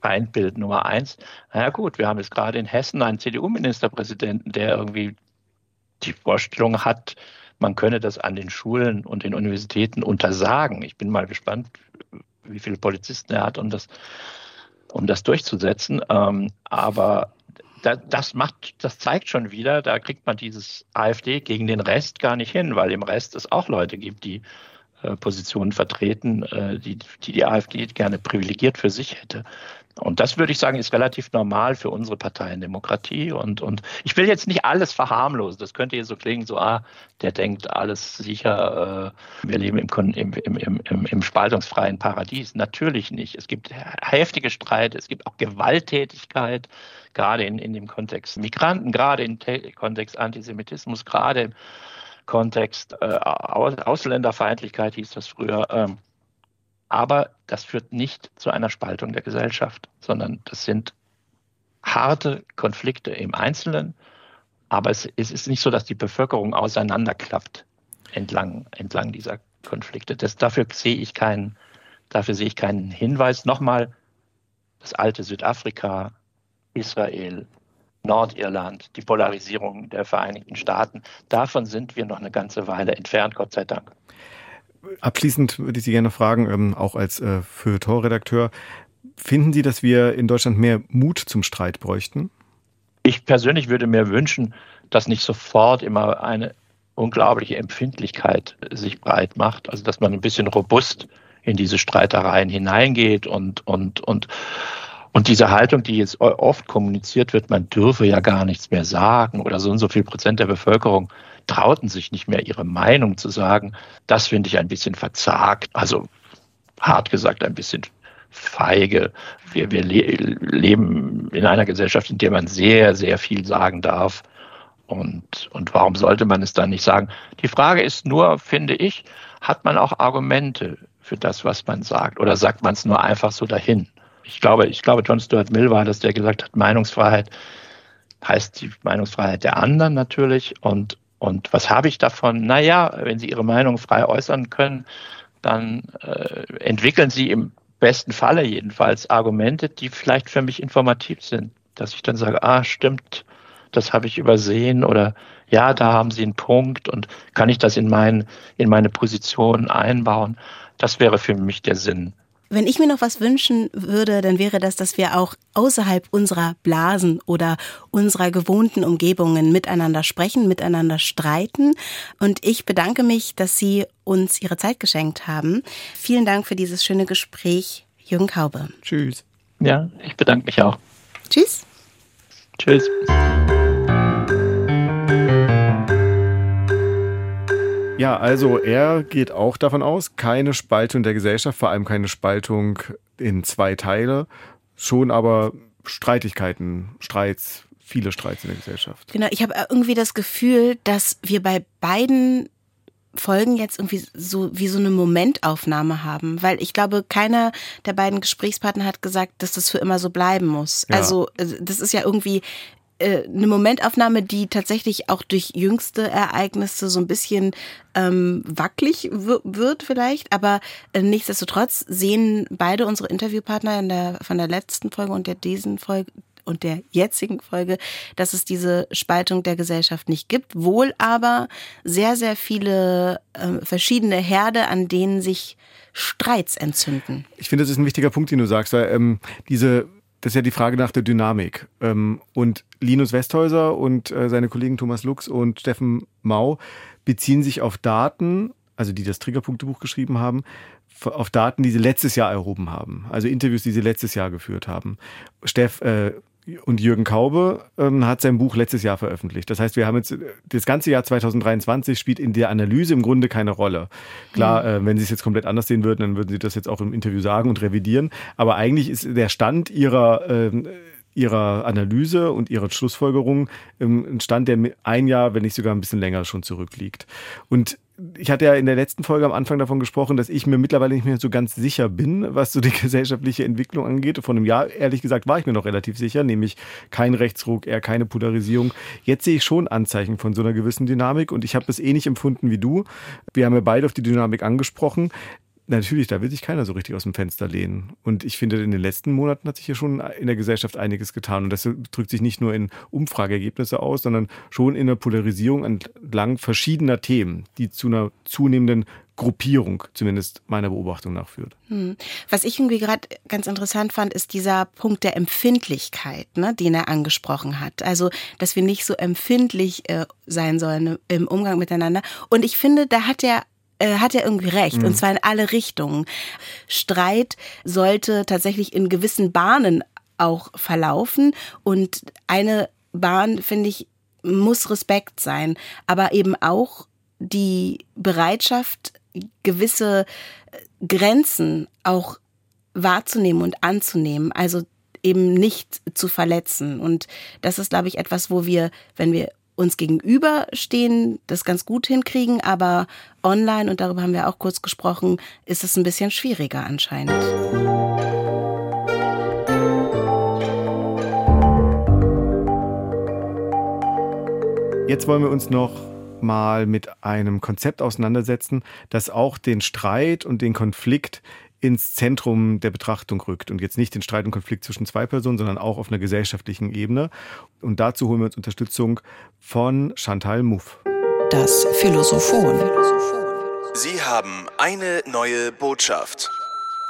Feindbild Nummer eins. Na ja, gut, wir haben jetzt gerade in Hessen einen CDU-Ministerpräsidenten, der irgendwie die Vorstellung hat, man könne das an den Schulen und den Universitäten untersagen. Ich bin mal gespannt, wie viele Polizisten er hat, um das, um das durchzusetzen. Ähm, aber das macht, das zeigt schon wieder, da kriegt man dieses AfD gegen den Rest gar nicht hin, weil im Rest es auch Leute gibt, die äh, Positionen vertreten, äh, die, die die AfD gerne privilegiert für sich hätte. Und das würde ich sagen, ist relativ normal für unsere Parteiendemokratie. Und, und ich will jetzt nicht alles verharmlosen. Das könnte hier so klingen, so, ah, der denkt alles sicher, äh, wir leben im, im, im, im, im spaltungsfreien Paradies. Natürlich nicht. Es gibt heftige Streit, es gibt auch Gewalttätigkeit, gerade in, in dem Kontext Migranten, gerade im Kontext Antisemitismus, gerade im Kontext äh, Ausländerfeindlichkeit hieß das früher. Ähm, aber das führt nicht zu einer Spaltung der Gesellschaft, sondern das sind harte Konflikte im Einzelnen. Aber es, es ist nicht so, dass die Bevölkerung auseinanderklappt entlang, entlang dieser Konflikte. Das, dafür sehe ich keinen, dafür sehe ich keinen Hinweis. Nochmal, das alte Südafrika, Israel, Nordirland, die Polarisierung der Vereinigten Staaten, davon sind wir noch eine ganze Weile entfernt, Gott sei Dank. Abschließend würde ich Sie gerne fragen, ähm, auch als äh, Feuilleton-Redakteur, finden Sie, dass wir in Deutschland mehr Mut zum Streit bräuchten? Ich persönlich würde mir wünschen, dass nicht sofort immer eine unglaubliche Empfindlichkeit sich breit macht, also dass man ein bisschen robust in diese Streitereien hineingeht und, und, und, und diese Haltung, die jetzt oft kommuniziert wird, man dürfe ja gar nichts mehr sagen oder so und so viel Prozent der Bevölkerung trauten sich nicht mehr ihre Meinung zu sagen. Das finde ich ein bisschen verzagt, also hart gesagt ein bisschen feige. Wir, wir le leben in einer Gesellschaft, in der man sehr, sehr viel sagen darf. Und, und warum sollte man es dann nicht sagen? Die Frage ist nur, finde ich, hat man auch Argumente für das, was man sagt? Oder sagt man es nur einfach so dahin? Ich glaube, ich glaube, John Stuart Mill war das, der gesagt hat, Meinungsfreiheit heißt die Meinungsfreiheit der anderen natürlich. Und, und was habe ich davon? Naja, wenn Sie Ihre Meinung frei äußern können, dann äh, entwickeln Sie im besten Falle jedenfalls Argumente, die vielleicht für mich informativ sind. Dass ich dann sage, ah, stimmt, das habe ich übersehen oder ja, da haben Sie einen Punkt und kann ich das in, mein, in meine Position einbauen? Das wäre für mich der Sinn wenn ich mir noch was wünschen würde, dann wäre das, dass wir auch außerhalb unserer Blasen oder unserer gewohnten Umgebungen miteinander sprechen, miteinander streiten. Und ich bedanke mich, dass Sie uns Ihre Zeit geschenkt haben. Vielen Dank für dieses schöne Gespräch, Jürgen Kaube. Tschüss. Ja, ich bedanke mich auch. Tschüss. Tschüss. Ja, also er geht auch davon aus, keine Spaltung der Gesellschaft, vor allem keine Spaltung in zwei Teile, schon aber Streitigkeiten, Streits, viele Streits in der Gesellschaft. Genau, ich habe irgendwie das Gefühl, dass wir bei beiden Folgen jetzt irgendwie so wie so eine Momentaufnahme haben, weil ich glaube, keiner der beiden Gesprächspartner hat gesagt, dass das für immer so bleiben muss. Ja. Also äh, das ist ja irgendwie eine Momentaufnahme, die tatsächlich auch durch jüngste Ereignisse so ein bisschen ähm, wackelig wird vielleicht, aber äh, nichtsdestotrotz sehen beide unsere Interviewpartner in der, von der letzten Folge und der diesen Folge und der jetzigen Folge, dass es diese Spaltung der Gesellschaft nicht gibt, wohl aber sehr, sehr viele äh, verschiedene Herde, an denen sich Streits entzünden. Ich finde, das ist ein wichtiger Punkt, den du sagst, weil ähm, diese das ist ja die Frage nach der Dynamik. Ähm, und Linus Westhäuser und äh, seine Kollegen Thomas Lux und Steffen Mau beziehen sich auf Daten, also die das Triggerpunktebuch geschrieben haben, auf Daten, die sie letztes Jahr erhoben haben. Also Interviews, die sie letztes Jahr geführt haben. Steff, äh, und Jürgen Kaube ähm, hat sein Buch letztes Jahr veröffentlicht. Das heißt, wir haben jetzt das ganze Jahr 2023 spielt in der Analyse im Grunde keine Rolle. Klar, mhm. äh, wenn Sie es jetzt komplett anders sehen würden, dann würden Sie das jetzt auch im Interview sagen und revidieren. Aber eigentlich ist der Stand Ihrer äh, ihrer Analyse und ihrer Schlussfolgerungen ein Stand, der ein Jahr, wenn nicht sogar ein bisschen länger schon zurückliegt. Und ich hatte ja in der letzten Folge am Anfang davon gesprochen, dass ich mir mittlerweile nicht mehr so ganz sicher bin, was so die gesellschaftliche Entwicklung angeht. Vor einem Jahr, ehrlich gesagt, war ich mir noch relativ sicher, nämlich kein Rechtsruck, eher keine Polarisierung. Jetzt sehe ich schon Anzeichen von so einer gewissen Dynamik und ich habe das ähnlich empfunden wie du. Wir haben ja beide auf die Dynamik angesprochen. Natürlich, da will sich keiner so richtig aus dem Fenster lehnen. Und ich finde, in den letzten Monaten hat sich hier schon in der Gesellschaft einiges getan. Und das drückt sich nicht nur in Umfrageergebnisse aus, sondern schon in der Polarisierung entlang verschiedener Themen, die zu einer zunehmenden Gruppierung, zumindest meiner Beobachtung nach, führt. Hm. Was ich irgendwie gerade ganz interessant fand, ist dieser Punkt der Empfindlichkeit, ne, den er angesprochen hat. Also, dass wir nicht so empfindlich äh, sein sollen im Umgang miteinander. Und ich finde, da hat er äh, hat er irgendwie recht, mhm. und zwar in alle Richtungen. Streit sollte tatsächlich in gewissen Bahnen auch verlaufen und eine Bahn, finde ich, muss Respekt sein, aber eben auch die Bereitschaft, gewisse äh, Grenzen auch wahrzunehmen und anzunehmen, also eben nicht zu verletzen. Und das ist, glaube ich, etwas, wo wir, wenn wir uns gegenüberstehen, das ganz gut hinkriegen, aber online, und darüber haben wir auch kurz gesprochen, ist es ein bisschen schwieriger anscheinend. Jetzt wollen wir uns noch mal mit einem Konzept auseinandersetzen, das auch den Streit und den Konflikt ins Zentrum der Betrachtung rückt und jetzt nicht den Streit und Konflikt zwischen zwei Personen, sondern auch auf einer gesellschaftlichen Ebene. Und dazu holen wir uns Unterstützung von Chantal Mouffe. Das Philosophon. Sie haben eine neue Botschaft.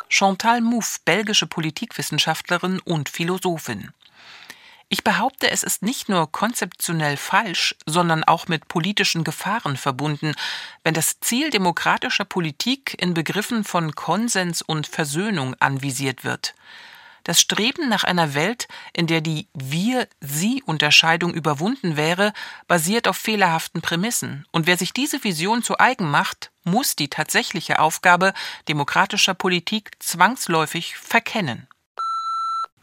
Chantal Mouffe, belgische Politikwissenschaftlerin und Philosophin. Ich behaupte, es ist nicht nur konzeptionell falsch, sondern auch mit politischen Gefahren verbunden, wenn das Ziel demokratischer Politik in Begriffen von Konsens und Versöhnung anvisiert wird. Das Streben nach einer Welt, in der die Wir-Sie-Unterscheidung überwunden wäre, basiert auf fehlerhaften Prämissen. Und wer sich diese Vision zu eigen macht, muss die tatsächliche Aufgabe demokratischer Politik zwangsläufig verkennen.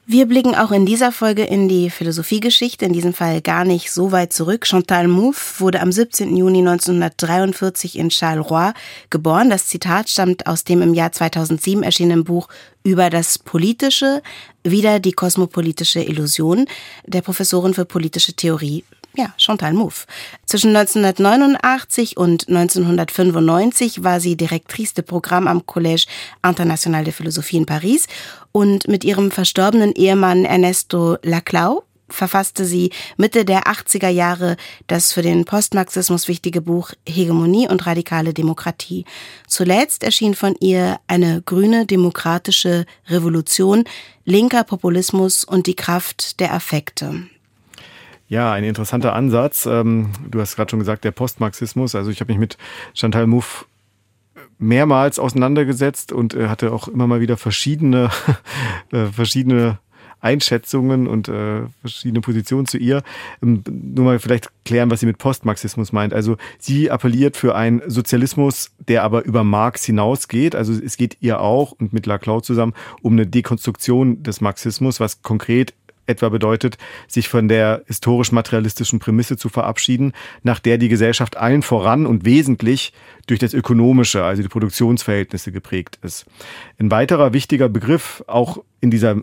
Wir blicken auch in dieser Folge in die Philosophiegeschichte, in diesem Fall gar nicht so weit zurück. Chantal Mouffe wurde am 17. Juni 1943 in Charleroi geboren. Das Zitat stammt aus dem im Jahr 2007 erschienenen Buch über das Politische, wieder die kosmopolitische Illusion der Professorin für politische Theorie ja, Chantal Mouffe. Zwischen 1989 und 1995 war sie Direktrice de Programme am Collège International de Philosophie in Paris und mit ihrem verstorbenen Ehemann Ernesto Laclau verfasste sie Mitte der 80er Jahre das für den Postmarxismus wichtige Buch Hegemonie und radikale Demokratie. Zuletzt erschien von ihr eine grüne demokratische Revolution, linker Populismus und die Kraft der Affekte. Ja, ein interessanter Ansatz. Ähm, du hast gerade schon gesagt, der Postmarxismus. Also ich habe mich mit Chantal Mouffe mehrmals auseinandergesetzt und äh, hatte auch immer mal wieder verschiedene, äh, verschiedene Einschätzungen und äh, verschiedene Positionen zu ihr. Ähm, nur mal vielleicht klären, was sie mit Postmarxismus meint. Also sie appelliert für einen Sozialismus, der aber über Marx hinausgeht. Also es geht ihr auch und mit Laclau zusammen um eine Dekonstruktion des Marxismus, was konkret etwa bedeutet, sich von der historisch-materialistischen Prämisse zu verabschieden, nach der die Gesellschaft allen voran und wesentlich durch das Ökonomische, also die Produktionsverhältnisse geprägt ist. Ein weiterer wichtiger Begriff, auch in dieser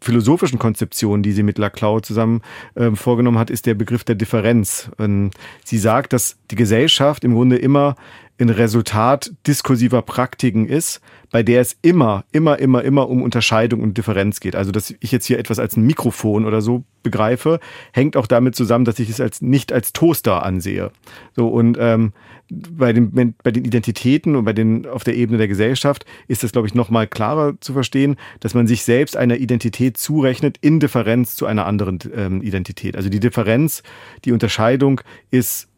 philosophischen Konzeption, die sie mit Laclau zusammen äh, vorgenommen hat, ist der Begriff der Differenz. Ähm, sie sagt, dass die Gesellschaft im Grunde immer ein Resultat diskursiver Praktiken ist, bei der es immer, immer, immer, immer um Unterscheidung und Differenz geht. Also, dass ich jetzt hier etwas als ein Mikrofon oder so begreife, hängt auch damit zusammen, dass ich es als nicht als Toaster ansehe. So und ähm, bei den bei den Identitäten und bei den auf der Ebene der Gesellschaft ist das, glaube ich, noch mal klarer zu verstehen, dass man sich selbst einer Identität zurechnet in Differenz zu einer anderen ähm, Identität. Also die Differenz, die Unterscheidung ist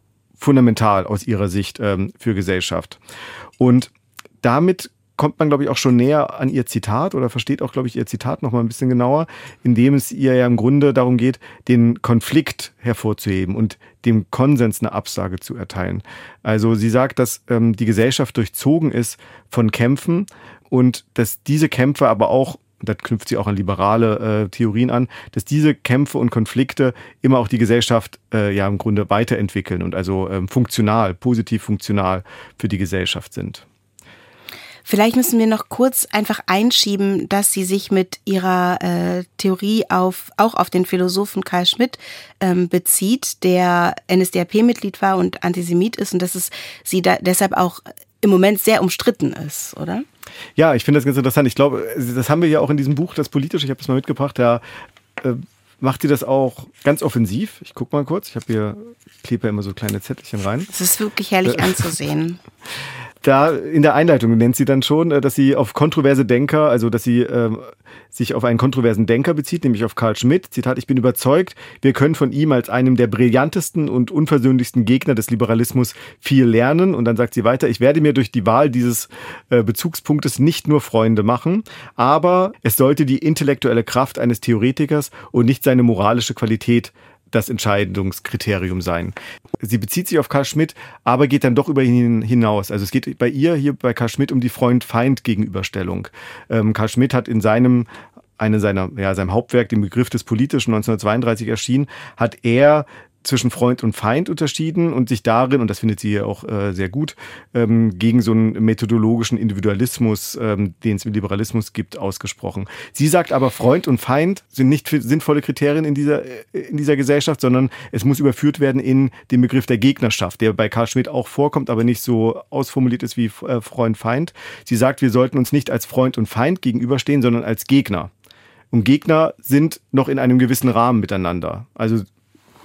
fundamental aus ihrer Sicht ähm, für Gesellschaft. Und damit kommt man, glaube ich, auch schon näher an ihr Zitat oder versteht auch, glaube ich, ihr Zitat noch mal ein bisschen genauer, indem es ihr ja im Grunde darum geht, den Konflikt hervorzuheben und dem Konsens eine Absage zu erteilen. Also sie sagt, dass ähm, die Gesellschaft durchzogen ist von Kämpfen und dass diese Kämpfe aber auch und da knüpft sie auch an liberale äh, Theorien an, dass diese Kämpfe und Konflikte immer auch die Gesellschaft äh, ja im Grunde weiterentwickeln und also ähm, funktional, positiv funktional für die Gesellschaft sind. Vielleicht müssen wir noch kurz einfach einschieben, dass sie sich mit ihrer äh, Theorie auf, auch auf den Philosophen Karl Schmidt ähm, bezieht, der NSDAP-Mitglied war und Antisemit ist und dass es sie da deshalb auch im Moment sehr umstritten ist, oder? Ja, ich finde das ganz interessant. Ich glaube, das haben wir ja auch in diesem Buch, das politische, ich habe das mal mitgebracht, da äh, macht sie das auch ganz offensiv. Ich gucke mal kurz, ich habe hier, ich klebe ja immer so kleine Zettelchen rein. Es ist wirklich herrlich äh, anzusehen. Da in der Einleitung nennt sie dann schon, äh, dass sie auf kontroverse Denker, also dass sie äh, sich auf einen kontroversen Denker bezieht, nämlich auf Karl Schmidt. Zitat, ich bin überzeugt, wir können von ihm als einem der brillantesten und unversöhnlichsten Gegner des Liberalismus viel lernen. Und dann sagt sie weiter, ich werde mir durch die Wahl dieses äh, Bezugspunktes nicht nur Freunde machen, aber es sollte die intellektuelle Kraft eines Theoretikers und nicht seine moralische Qualität das Entscheidungskriterium sein. Sie bezieht sich auf Karl Schmidt, aber geht dann doch über ihn hinaus. Also es geht bei ihr hier bei Karl Schmidt um die Freund-Feind-Gegenüberstellung. Ähm, Karl Schmidt hat in seinem eine seiner, ja, seinem Hauptwerk, den Begriff des Politischen 1932 erschienen, hat er zwischen Freund und Feind unterschieden und sich darin, und das findet sie hier auch äh, sehr gut, ähm, gegen so einen methodologischen Individualismus, ähm, den es im Liberalismus gibt, ausgesprochen. Sie sagt aber, Freund und Feind sind nicht sinnvolle Kriterien in dieser, äh, in dieser Gesellschaft, sondern es muss überführt werden in den Begriff der Gegnerschaft, der bei Karl Schmidt auch vorkommt, aber nicht so ausformuliert ist wie äh, Freund-Feind. Sie sagt, wir sollten uns nicht als Freund und Feind gegenüberstehen, sondern als Gegner. Und Gegner sind noch in einem gewissen Rahmen miteinander. Also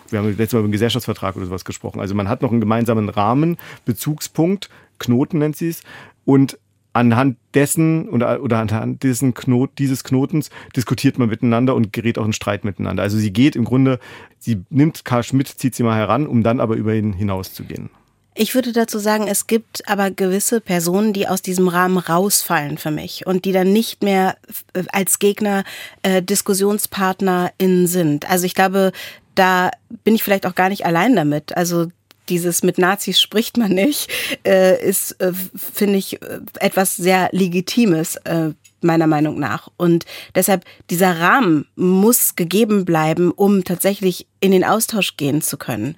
wir haben letztes Mal über den Gesellschaftsvertrag oder sowas gesprochen. Also man hat noch einen gemeinsamen Rahmen, Bezugspunkt, Knoten nennt sie es. Und anhand dessen oder, oder anhand dessen Knot, dieses Knotens diskutiert man miteinander und gerät auch in Streit miteinander. Also sie geht im Grunde, sie nimmt Karl Schmidt, zieht sie mal heran, um dann aber über ihn hinauszugehen. Ich würde dazu sagen, es gibt aber gewisse Personen, die aus diesem Rahmen rausfallen für mich und die dann nicht mehr als Gegner äh, DiskussionspartnerInnen sind. Also ich glaube, da bin ich vielleicht auch gar nicht allein damit. Also dieses mit Nazis spricht man nicht, äh, ist, äh, finde ich, äh, etwas sehr Legitimes, äh, meiner Meinung nach. Und deshalb, dieser Rahmen muss gegeben bleiben, um tatsächlich in den Austausch gehen zu können.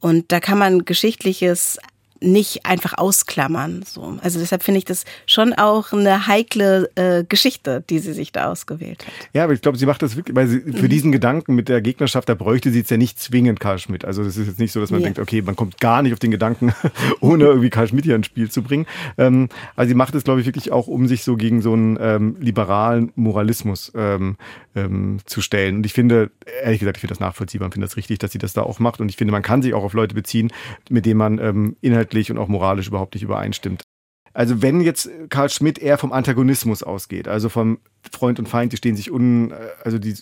Und da kann man Geschichtliches nicht einfach ausklammern. So. Also deshalb finde ich das schon auch eine heikle äh, Geschichte, die sie sich da ausgewählt hat. Ja, aber ich glaube, sie macht das wirklich, weil sie für mhm. diesen Gedanken mit der Gegnerschaft, da bräuchte sie jetzt ja nicht zwingend Karl Schmidt. Also das ist jetzt nicht so, dass man ja. denkt, okay, man kommt gar nicht auf den Gedanken, ohne irgendwie Karl Schmidt hier ins Spiel zu bringen. Ähm, also sie macht es, glaube ich, wirklich auch, um sich so gegen so einen ähm, liberalen Moralismus ähm, ähm, zu stellen. Und ich finde, ehrlich gesagt, ich finde das nachvollziehbar und finde das richtig, dass sie das da auch macht. Und ich finde, man kann sich auch auf Leute beziehen, mit denen man ähm, inhaltlich und auch moralisch überhaupt nicht übereinstimmt. Also wenn jetzt Karl Schmidt eher vom Antagonismus ausgeht, also vom Freund und Feind, die stehen sich un, also die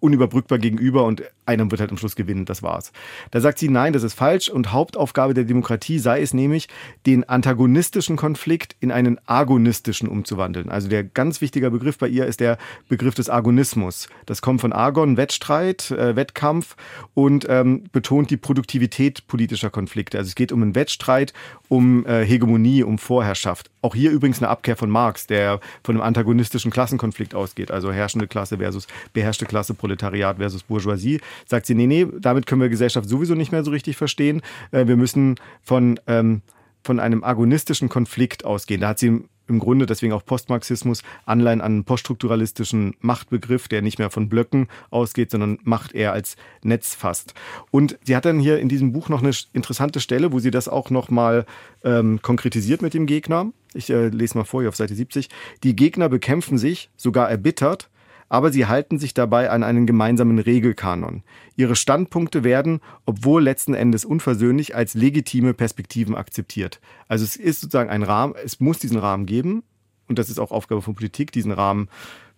unüberbrückbar gegenüber und einer wird halt am Schluss gewinnen, das war's. Da sagt sie, nein, das ist falsch und Hauptaufgabe der Demokratie sei es nämlich, den antagonistischen Konflikt in einen agonistischen umzuwandeln. Also der ganz wichtige Begriff bei ihr ist der Begriff des Agonismus. Das kommt von Agon, Wettstreit, äh, Wettkampf und ähm, betont die Produktivität politischer Konflikte. Also es geht um einen Wettstreit, um äh, Hegemonie, um Vorherrschaft. Auch hier übrigens eine Abkehr von Marx, der von einem antagonistischen Klassenkonflikt ausgeht, also herrschende Klasse versus beherrschte Klasse, Proletariat versus Bourgeoisie sagt sie, nee, nee, damit können wir Gesellschaft sowieso nicht mehr so richtig verstehen. Äh, wir müssen von, ähm, von einem agonistischen Konflikt ausgehen. Da hat sie im Grunde deswegen auch Postmarxismus Anleihen an einen poststrukturalistischen Machtbegriff, der nicht mehr von Blöcken ausgeht, sondern Macht eher als Netz fasst. Und sie hat dann hier in diesem Buch noch eine interessante Stelle, wo sie das auch nochmal ähm, konkretisiert mit dem Gegner. Ich äh, lese mal vor hier auf Seite 70. Die Gegner bekämpfen sich, sogar erbittert, aber sie halten sich dabei an einen gemeinsamen Regelkanon. Ihre Standpunkte werden, obwohl letzten Endes unversöhnlich, als legitime Perspektiven akzeptiert. Also es ist sozusagen ein Rahmen, es muss diesen Rahmen geben und das ist auch Aufgabe von Politik, diesen Rahmen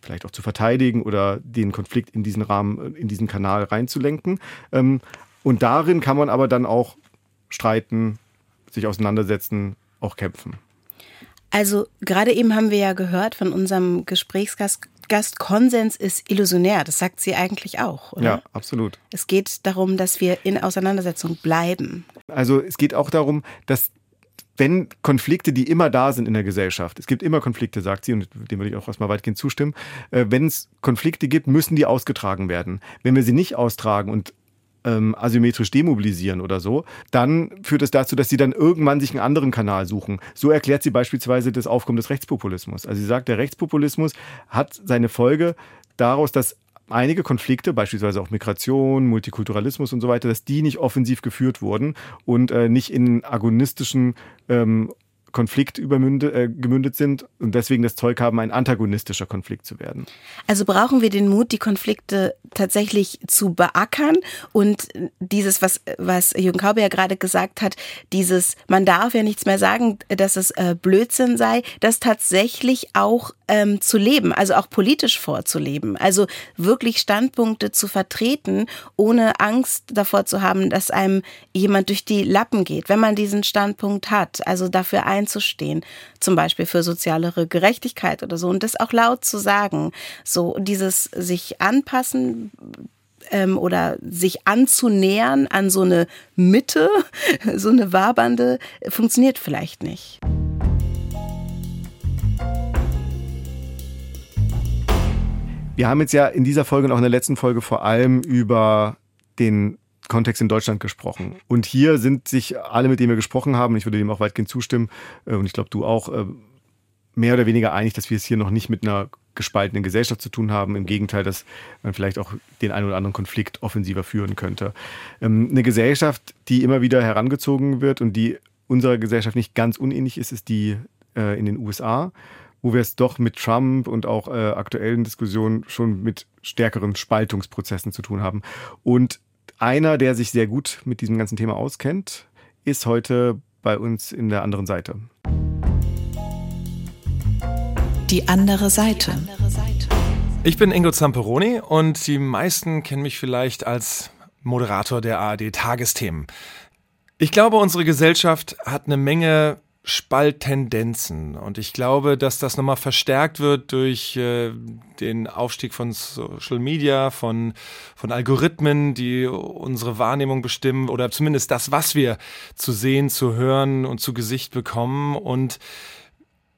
vielleicht auch zu verteidigen oder den Konflikt in diesen Rahmen, in diesen Kanal reinzulenken. Ähm, und darin kann man aber dann auch streiten, sich auseinandersetzen, auch kämpfen. Also gerade eben haben wir ja gehört von unserem Gesprächsgast Gast, Konsens ist illusionär. Das sagt sie eigentlich auch, oder? Ja, absolut. Es geht darum, dass wir in Auseinandersetzung bleiben. Also es geht auch darum, dass wenn Konflikte, die immer da sind in der Gesellschaft, es gibt immer Konflikte, sagt sie, und dem würde ich auch erstmal weitgehend zustimmen, äh, wenn es Konflikte gibt, müssen die ausgetragen werden. Wenn wir sie nicht austragen und ähm, asymmetrisch demobilisieren oder so, dann führt es dazu, dass sie dann irgendwann sich einen anderen Kanal suchen. So erklärt sie beispielsweise das Aufkommen des Rechtspopulismus. Also sie sagt, der Rechtspopulismus hat seine Folge daraus, dass einige Konflikte, beispielsweise auch Migration, Multikulturalismus und so weiter, dass die nicht offensiv geführt wurden und äh, nicht in agonistischen ähm, Konflikt übermündet, äh, gemündet sind und deswegen das Zeug haben, ein antagonistischer Konflikt zu werden. Also brauchen wir den Mut, die Konflikte tatsächlich zu beackern und dieses, was, was Jürgen Kaube ja gerade gesagt hat, dieses, man darf ja nichts mehr sagen, dass es äh, Blödsinn sei, das tatsächlich auch ähm, zu leben, also auch politisch vorzuleben. Also wirklich Standpunkte zu vertreten, ohne Angst davor zu haben, dass einem jemand durch die Lappen geht, wenn man diesen Standpunkt hat. Also dafür einzustehen, zum Beispiel für sozialere Gerechtigkeit oder so und das auch laut zu sagen. So dieses sich anpassen, ähm, oder sich anzunähern an so eine Mitte, so eine wabernde, funktioniert vielleicht nicht. Wir haben jetzt ja in dieser Folge und auch in der letzten Folge vor allem über den Kontext in Deutschland gesprochen. Und hier sind sich alle, mit denen wir gesprochen haben, ich würde dem auch weitgehend zustimmen, äh, und ich glaube du auch, äh, mehr oder weniger einig, dass wir es hier noch nicht mit einer gespaltenen Gesellschaft zu tun haben. Im Gegenteil, dass man vielleicht auch den einen oder anderen Konflikt offensiver führen könnte. Ähm, eine Gesellschaft, die immer wieder herangezogen wird und die unserer Gesellschaft nicht ganz unähnlich ist, ist die äh, in den USA wo wir es doch mit Trump und auch aktuellen Diskussionen schon mit stärkeren Spaltungsprozessen zu tun haben. Und einer, der sich sehr gut mit diesem ganzen Thema auskennt, ist heute bei uns in der anderen Seite. Die andere Seite. Ich bin Ingo Zamperoni und die meisten kennen mich vielleicht als Moderator der ARD Tagesthemen. Ich glaube, unsere Gesellschaft hat eine Menge Spalttendenzen. Und ich glaube, dass das nochmal verstärkt wird durch äh, den Aufstieg von Social Media, von, von Algorithmen, die unsere Wahrnehmung bestimmen oder zumindest das, was wir zu sehen, zu hören und zu Gesicht bekommen. Und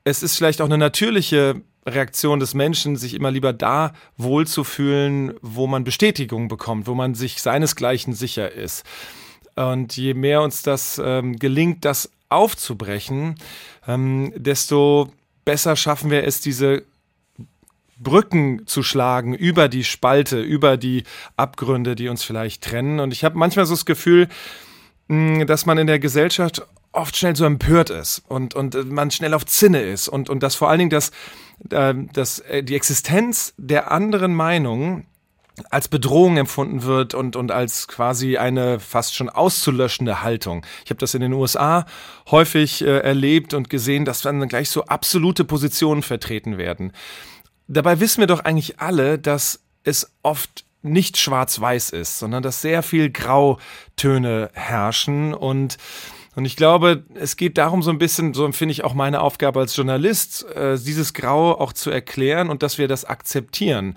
es ist vielleicht auch eine natürliche Reaktion des Menschen, sich immer lieber da wohlzufühlen, wo man Bestätigung bekommt, wo man sich seinesgleichen sicher ist. Und je mehr uns das ähm, gelingt, das aufzubrechen, ähm, desto besser schaffen wir es, diese Brücken zu schlagen über die Spalte, über die Abgründe, die uns vielleicht trennen. Und ich habe manchmal so das Gefühl, dass man in der Gesellschaft oft schnell so empört ist und, und man schnell auf Zinne ist und, und dass vor allen Dingen das, äh, das, äh, die Existenz der anderen Meinung als Bedrohung empfunden wird und, und als quasi eine fast schon auszulöschende Haltung. Ich habe das in den USA häufig äh, erlebt und gesehen, dass dann gleich so absolute Positionen vertreten werden. Dabei wissen wir doch eigentlich alle, dass es oft nicht schwarz-weiß ist, sondern dass sehr viel Grautöne herrschen und und ich glaube, es geht darum so ein bisschen, so empfinde ich auch meine Aufgabe als Journalist, äh, dieses Grau auch zu erklären und dass wir das akzeptieren.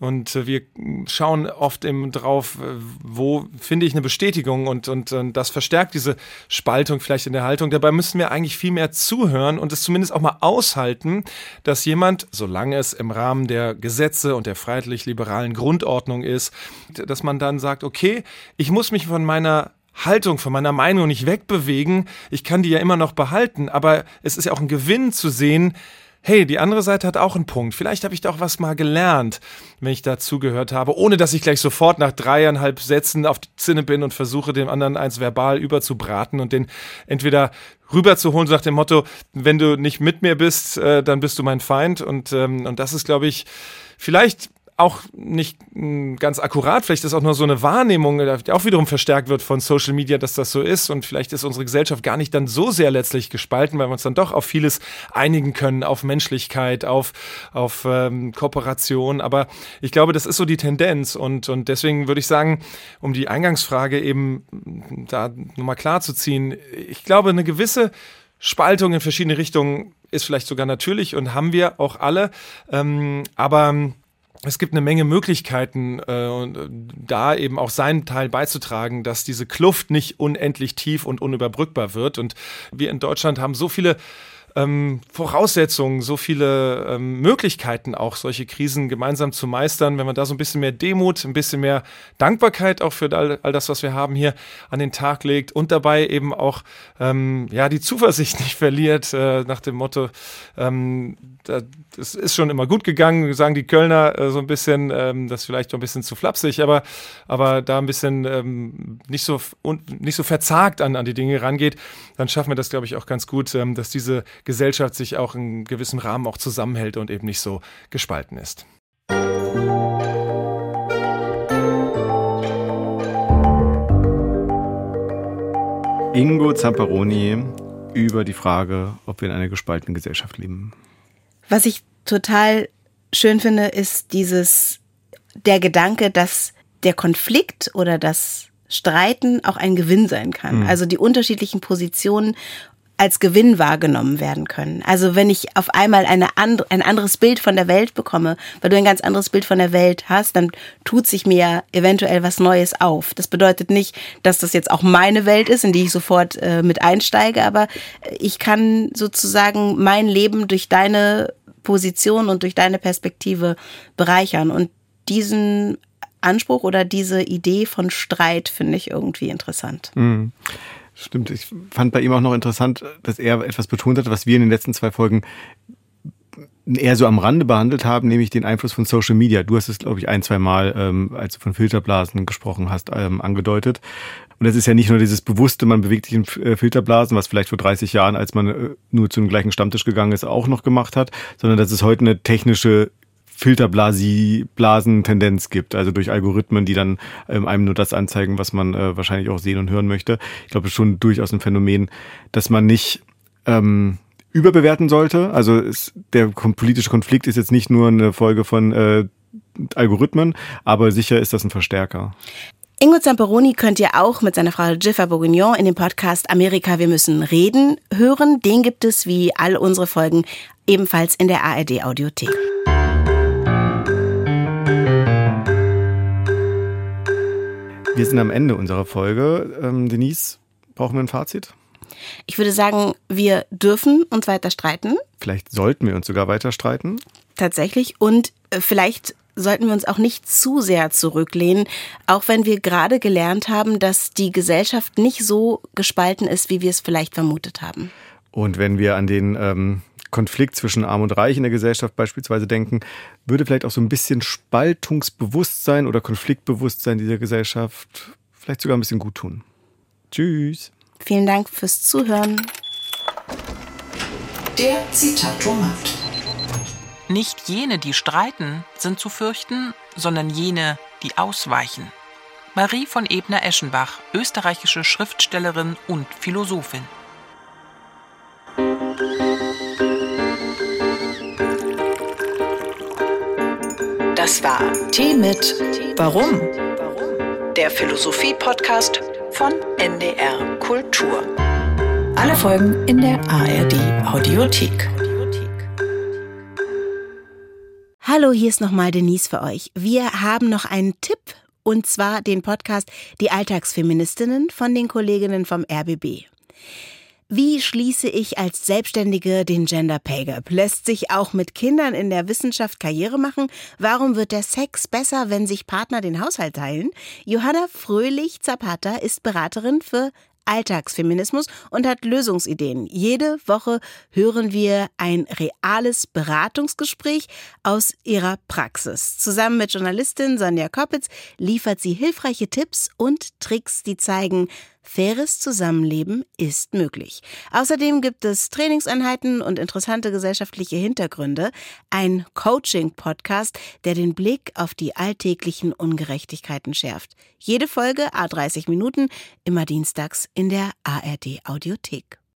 Und äh, wir schauen oft eben drauf, äh, wo finde ich eine Bestätigung und, und, und das verstärkt diese Spaltung vielleicht in der Haltung. Dabei müssen wir eigentlich viel mehr zuhören und es zumindest auch mal aushalten, dass jemand, solange es im Rahmen der Gesetze und der freiheitlich-liberalen Grundordnung ist, dass man dann sagt, okay, ich muss mich von meiner Haltung, von meiner Meinung nicht wegbewegen. Ich kann die ja immer noch behalten, aber es ist ja auch ein Gewinn zu sehen, hey, die andere Seite hat auch einen Punkt. Vielleicht habe ich da auch was mal gelernt, wenn ich da zugehört habe, ohne dass ich gleich sofort nach dreieinhalb Sätzen auf die Zinne bin und versuche, dem anderen eins verbal überzubraten und den entweder rüberzuholen, so nach dem Motto, wenn du nicht mit mir bist, äh, dann bist du mein Feind. Und, ähm, und das ist, glaube ich, vielleicht auch nicht hm, ganz akkurat. Vielleicht ist auch nur so eine Wahrnehmung, die auch wiederum verstärkt wird von Social Media, dass das so ist. Und vielleicht ist unsere Gesellschaft gar nicht dann so sehr letztlich gespalten, weil wir uns dann doch auf vieles einigen können, auf Menschlichkeit, auf, auf ähm, Kooperation. Aber ich glaube, das ist so die Tendenz. Und, und deswegen würde ich sagen, um die Eingangsfrage eben hm, da nochmal klar zu ziehen, ich glaube, eine gewisse Spaltung in verschiedene Richtungen ist vielleicht sogar natürlich und haben wir auch alle. Ähm, aber es gibt eine Menge Möglichkeiten äh, äh, da eben auch seinen Teil beizutragen, dass diese Kluft nicht unendlich tief und unüberbrückbar wird. Und wir in Deutschland haben so viele ähm, Voraussetzungen, so viele ähm, Möglichkeiten, auch solche Krisen gemeinsam zu meistern. Wenn man da so ein bisschen mehr Demut, ein bisschen mehr Dankbarkeit auch für all, all das, was wir haben, hier an den Tag legt und dabei eben auch ähm, ja die Zuversicht nicht verliert äh, nach dem Motto, ähm, das ist schon immer gut gegangen, sagen die Kölner äh, so ein bisschen, ähm, das ist vielleicht ein bisschen zu flapsig, aber, aber da ein bisschen ähm, nicht so und nicht so verzagt an, an die Dinge rangeht, dann schaffen wir das, glaube ich, auch ganz gut, ähm, dass diese Gesellschaft sich auch in gewissem Rahmen auch zusammenhält und eben nicht so gespalten ist. Ingo Zamperoni über die Frage, ob wir in einer gespaltenen Gesellschaft leben. Was ich total schön finde, ist dieses, der Gedanke, dass der Konflikt oder das Streiten auch ein Gewinn sein kann. Mhm. Also die unterschiedlichen Positionen als Gewinn wahrgenommen werden können. Also wenn ich auf einmal eine and ein anderes Bild von der Welt bekomme, weil du ein ganz anderes Bild von der Welt hast, dann tut sich mir eventuell was Neues auf. Das bedeutet nicht, dass das jetzt auch meine Welt ist, in die ich sofort äh, mit einsteige, aber ich kann sozusagen mein Leben durch deine Position und durch deine Perspektive bereichern. Und diesen Anspruch oder diese Idee von Streit finde ich irgendwie interessant. Mhm. Stimmt, ich fand bei ihm auch noch interessant, dass er etwas betont hat, was wir in den letzten zwei Folgen eher so am Rande behandelt haben, nämlich den Einfluss von Social Media. Du hast es, glaube ich, ein, zwei Mal, ähm, als du von Filterblasen gesprochen hast, ähm, angedeutet. Und es ist ja nicht nur dieses bewusste, man bewegt sich in äh, Filterblasen, was vielleicht vor 30 Jahren, als man äh, nur zu dem gleichen Stammtisch gegangen ist, auch noch gemacht hat, sondern dass es heute eine technische Filterblasi-Blasen-Tendenz gibt, also durch Algorithmen, die dann ähm, einem nur das anzeigen, was man äh, wahrscheinlich auch sehen und hören möchte. Ich glaube, schon durchaus ein Phänomen, dass man nicht ähm, überbewerten sollte. Also es, der politische Konflikt ist jetzt nicht nur eine Folge von äh, Algorithmen, aber sicher ist das ein Verstärker. Ingo Zamperoni könnt ihr auch mit seiner Frau Jiffa Bourguignon in dem Podcast Amerika, wir müssen reden hören. Den gibt es wie all unsere Folgen ebenfalls in der ARD Audiothek. Wir sind am Ende unserer Folge. Ähm, Denise, brauchen wir ein Fazit? Ich würde sagen, wir dürfen uns weiter streiten. Vielleicht sollten wir uns sogar weiter streiten. Tatsächlich. Und äh, vielleicht sollten wir uns auch nicht zu sehr zurücklehnen, auch wenn wir gerade gelernt haben, dass die Gesellschaft nicht so gespalten ist, wie wir es vielleicht vermutet haben. Und wenn wir an den ähm, Konflikt zwischen Arm und Reich in der Gesellschaft beispielsweise denken, würde vielleicht auch so ein bisschen Spaltungsbewusstsein oder Konfliktbewusstsein dieser Gesellschaft vielleicht sogar ein bisschen gut tun. Tschüss. Vielen Dank fürs Zuhören. Der Zitatomat. Nicht jene, die streiten, sind zu fürchten, sondern jene, die ausweichen. Marie von Ebner-Eschenbach, österreichische Schriftstellerin und Philosophin. Das war Tee mit Warum? Der Philosophie-Podcast von NDR Kultur. Alle Folgen in der ARD Audiothek. Hallo, hier ist nochmal Denise für euch. Wir haben noch einen Tipp und zwar den Podcast Die Alltagsfeministinnen von den Kolleginnen vom RBB. Wie schließe ich als Selbstständige den Gender Pay Gap? Lässt sich auch mit Kindern in der Wissenschaft Karriere machen? Warum wird der Sex besser, wenn sich Partner den Haushalt teilen? Johanna Fröhlich-Zapata ist Beraterin für Alltagsfeminismus und hat Lösungsideen. Jede Woche hören wir ein reales Beratungsgespräch aus ihrer Praxis. Zusammen mit Journalistin Sonja Koppitz liefert sie hilfreiche Tipps und Tricks, die zeigen, Faires Zusammenleben ist möglich. Außerdem gibt es Trainingseinheiten und interessante gesellschaftliche Hintergründe, ein Coaching-Podcast, der den Blick auf die alltäglichen Ungerechtigkeiten schärft. Jede Folge A30 Minuten, immer dienstags in der ARD Audiothek.